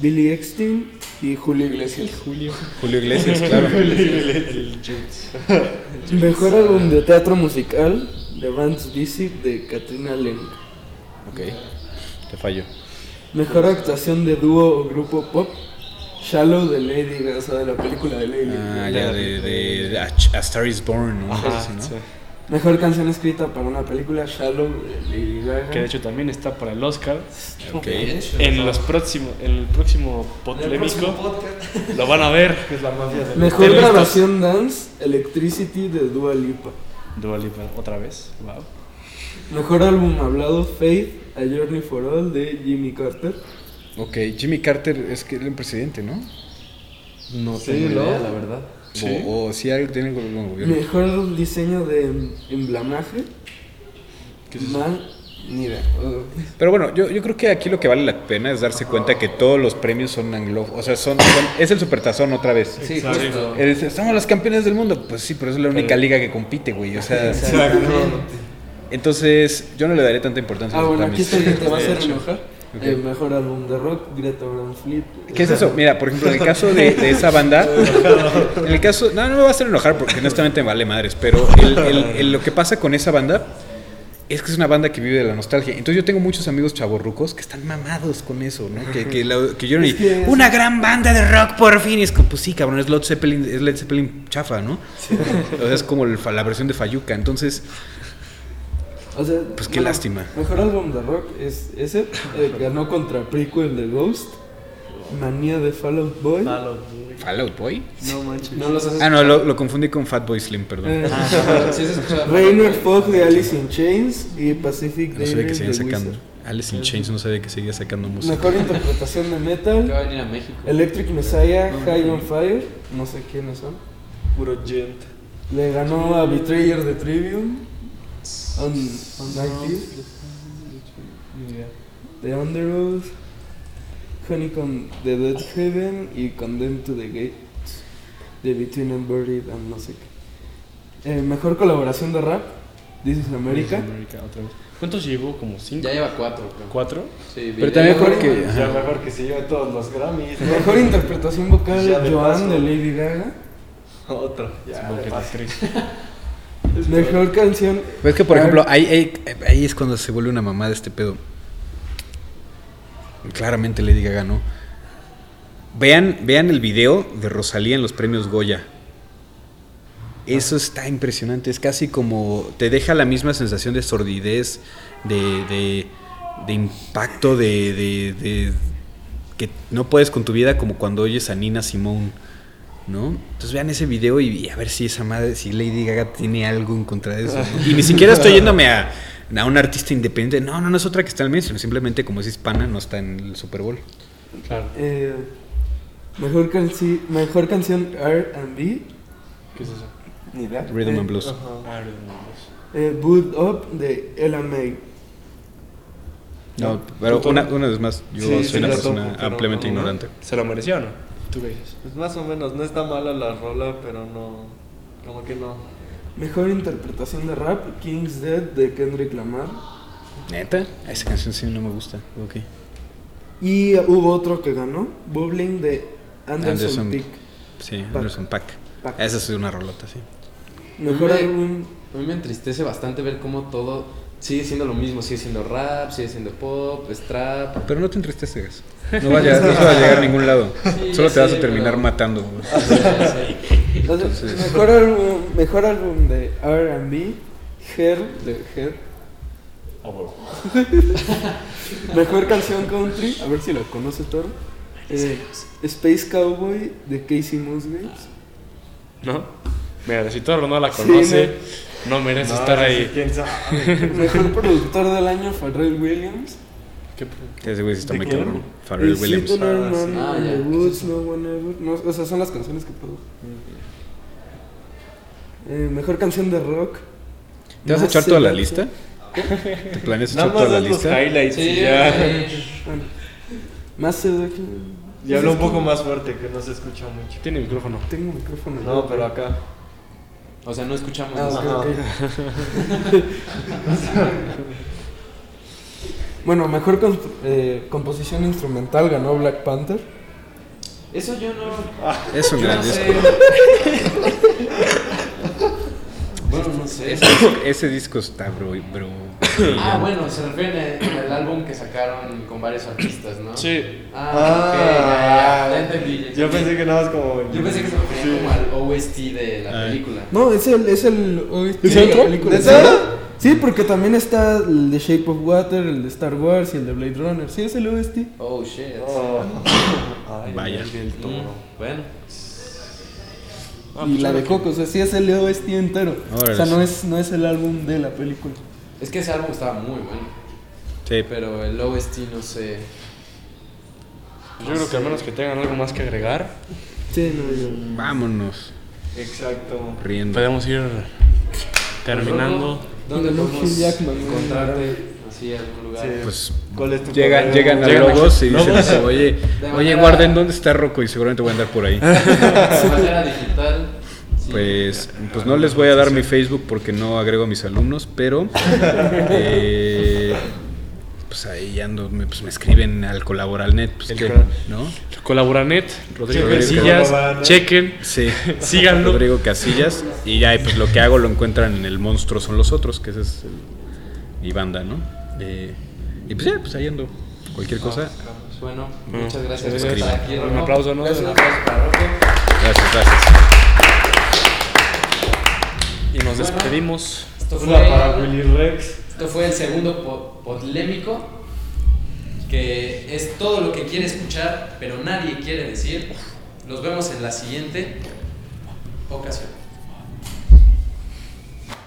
Billy Eckstein y Julio Iglesias. Julio. Julio Iglesias, claro. [laughs] [laughs] El Jets. Mejor álbum de teatro musical, The Band's Visit de Katrina Lenk. Ok, te fallo. Mejor actuación de dúo o grupo pop, Shallow de Lady Gaga, o sea, de la película de Lady. Ah, ya, de, de, de A, Star is Born, ¿no? Ajá, sí. Mejor canción escrita para una película, Shallow de Lady Gaga. Que de hecho también está para el Oscar. Ok. En los próximos, en el próximo En el próximo polémico podcast. lo van a ver. Que es la mafia del. Mejor grabación dance, Electricity de Dua Lipa. Dua Lipa, otra vez. Wow. Mejor álbum hablado, Faith, A Journey for All de Jimmy Carter. Ok, Jimmy Carter es que era un presidente, ¿no? No Sí, tengo ¿no? idea, la verdad. Sí. O, o si algo tiene algo con el gobierno. Mejor diseño de em- emblamaje, ¿Qué es eso? mal, ni idea. Pero bueno, yo, yo creo que aquí lo que vale la pena es darse cuenta que todos los premios son anglo... O sea, son, son- es el supertazón otra vez. Sí, Exacto. justo. Es- somos los campeones del mundo. Pues sí, pero es la única Pero- liga que compite, güey. O sea, Exacto. [laughs] entonces yo no le daré tanta importancia Ah, a los bueno, aquí que te va a enojar. Ok. Eh, mejor álbum de rock, Greta Van Fleet. ¿Qué es eso? Mira, por ejemplo, en el caso de, de esa banda, [laughs] en el caso, no, no me va a hacer enojar porque honestamente me vale madres, pero el- el- el- lo que pasa con esa banda es que es una banda que vive de la nostalgia. Entonces yo tengo muchos amigos chavorrucos que están mamados con eso, ¿no? Que, que, la- que que es- una gran banda de rock por fin. Y es como, pues sí, cabrón, es Led Zeppelin, es Led Zeppelin chafa, ¿no? O sea, es como el la versión de Fayuca. Entonces, O sea, Pues qué lástima. Mejor álbum de rock es ese. eh, ganó contra Prequel de Ghost. Manía de Fallout Boy. Fallout Boy. No manches. No los Ah, no, lo, lo confundí con Fatboy Slim, perdón. Eh, [laughs] Sí, escucha. Rainer Fog de Alice in Chains y Pacific No sabía que seguían sacando. Wizard. Alice in Chains no sabía que seguía sacando música. Mejor interpretación de Que va a metal. venir a México. Electric Messiah, High on Fire. No sé quiénes son. Puro gent. Le ganó a Betrayer de Trivium. On, on Night Eve. The Underoath. Honeycomb de Dead Heaven y Condemned to the Gates de Between and Buried and no sé qué. Eh, mejor colaboración de rap. This is America. Otra vez. ¿Cuántos llevó? ¿Como cinco? Ya lleva cuatro, creo. ¿Cuatro? Sí, Pero también. Ya ajá. mejor que se lleve todos los Grammys. Mejor interpretación vocal Joan de Lady Gaga. Otro. Ya, Supongo que la actriz. [laughs] Mejor canción. Pues es que, por ejemplo, ahí, ahí, ahí es cuando se vuelve una mamada este pedo. Claramente Lady Gaga no. Vean, vean el video de Rosalía en los premios Goya. Eso está impresionante. Es casi como. Te deja la misma sensación de sordidez, de, de, de impacto, de, de, de- que no puedes con tu vida, como cuando oyes a Nina Simone. ¿No? Entonces vean ese video y, y a ver si esa madre, si Lady Gaga tiene algo en contra de eso. ¿no? [laughs] Y ni siquiera estoy yéndome a, a un artista independiente. No, no, no es otra que está en el mainstream. Simplemente como es hispana, no está en el Super Bowl. Claro. eh, mejor, canci- mejor canción RB. ¿Qué es eso? Ni idea. Rhythm Eh, and Blues. Ah, Rhythm and Blues. eh, Boot Up de Ella May. No, pero ¿Tú una, una vez más, yo Sí, sí soy una persona ampliamente no, ¿no? ignorante. ¿Se lo merecía o no? ¿Tú qué dices? Pues más o menos, no está mala la rola, pero no. Como que no. Mejor interpretación de rap, King's Dead de Kendrick Lamar. ¿Neta? Esa canción sí no me gusta. Ok. Y hubo otro que ganó, Bubbling de Anderson, Anderson. Peak. Sí. Anderson Pack. Pac. Esa es una rolota, sí. Mejor Hombre. álbum. A mí me entristece bastante ver cómo todo sigue siendo lo mismo. Sigue siendo rap, sigue siendo pop, es trap. Pero no te entristeces. [laughs] No va a llegar, no se va a llegar a ningún lado. Sí, Solo te vas a terminar pero- matando. [laughs] Entonces, mejor álbum, mejor álbum de R&B, Her de Her. [laughs] Mejor canción country, a ver si la conoce todo. Eh, Space Cowboy de Casey Musgraves. ¿No? Mira, si todo no la Sí, conoce, no merece estar ahí. ¿Quién sabe? Mejor productor del año, Pharrell Williams. ¿Qué- Ese güey sí está ¿De muy cabrón. Pharrell Y Williams. Sweet Honor Ah, sí. Ah, the Woods, No. No, o sea, son las canciones que produjo. Eh, mejor canción de rock. ¿Te vas a Más echar toda la lista? ¿Te planeas Nada echar toda más la das los lista? highlights Sí, y ya. Bueno, más Seduction. Y habla un poco más fuerte que no se escucha mucho. Tiene micrófono. Tengo micrófono. No, pero acá. O sea, no escuchamos. Ah, ok. [laughs] bueno, mejor eh, composición instrumental ganó Black Panther. Eso yo no. Es un gran no disco. sé. [laughs] bueno, no sé. Ese, ese disco está, bro. bro. Ah, bueno, se refiere al álbum que sacaron con varios artistas, ¿no? Sí. Ah, ok, ya, ya, ya entendí. ya Yo pensé que nada más como. Yo pensé que se refería como al OST de la Ah. película. No, es el, es el OST ¿Es de la película. ¿Neta? Sí, porque también está el de Shape of Water, el de Star Wars y el de Blade Runner. Sí, es el OST. Oh, shit. Oh. [laughs] Ay, Vaya. el toro. Mm, Bueno. Ah, y la de Coco, o sea, sí es el OST entero. O sea, no es, no es el álbum de la película. Es que ese álbum estaba muy bueno. Sí. Pero el OST no sé. Yo creo que al menos que tengan algo más que agregar, Sí, no, yo. Vámonos. Exacto. Riendo. podemos ir terminando. ¿Dónde No, podemos encontrarte? Así, en algún lugar. Sí. Pues ¿Cuál es tu llegan, correo? llegan a. Logos y dicen, oye, oye, manera- guarden dónde está Rocco y seguramente voy a andar por ahí. De manera digital. Pues, pues no les voy a dar mi Facebook porque no agrego a mis alumnos, pero eh, pues ahí ando, me, pues me escriben al Colaboralnet, pues El qué, ¿no? Colaboranet, Rodrigo Rodrigo Casillas, chequen, Sí, síganlo. Rodrigo Casillas y ya, pues lo que hago lo encuentran en el Monstruo son los otros, que ese es el- mi banda, ¿no? Eh, y pues ya, pues ahí ando, cualquier cosa, Pues bueno, muchas gracias por estar aquí. Un aplauso, ¿no? Gracias, un aplauso para Rocco. gracias, gracias. Y nos despedimos. Esto Una para fue, Willy Rex. esto fue el segundo po- podlémico, que es todo lo que quiere escuchar, pero nadie quiere decir. Nos vemos en la siguiente ocasión.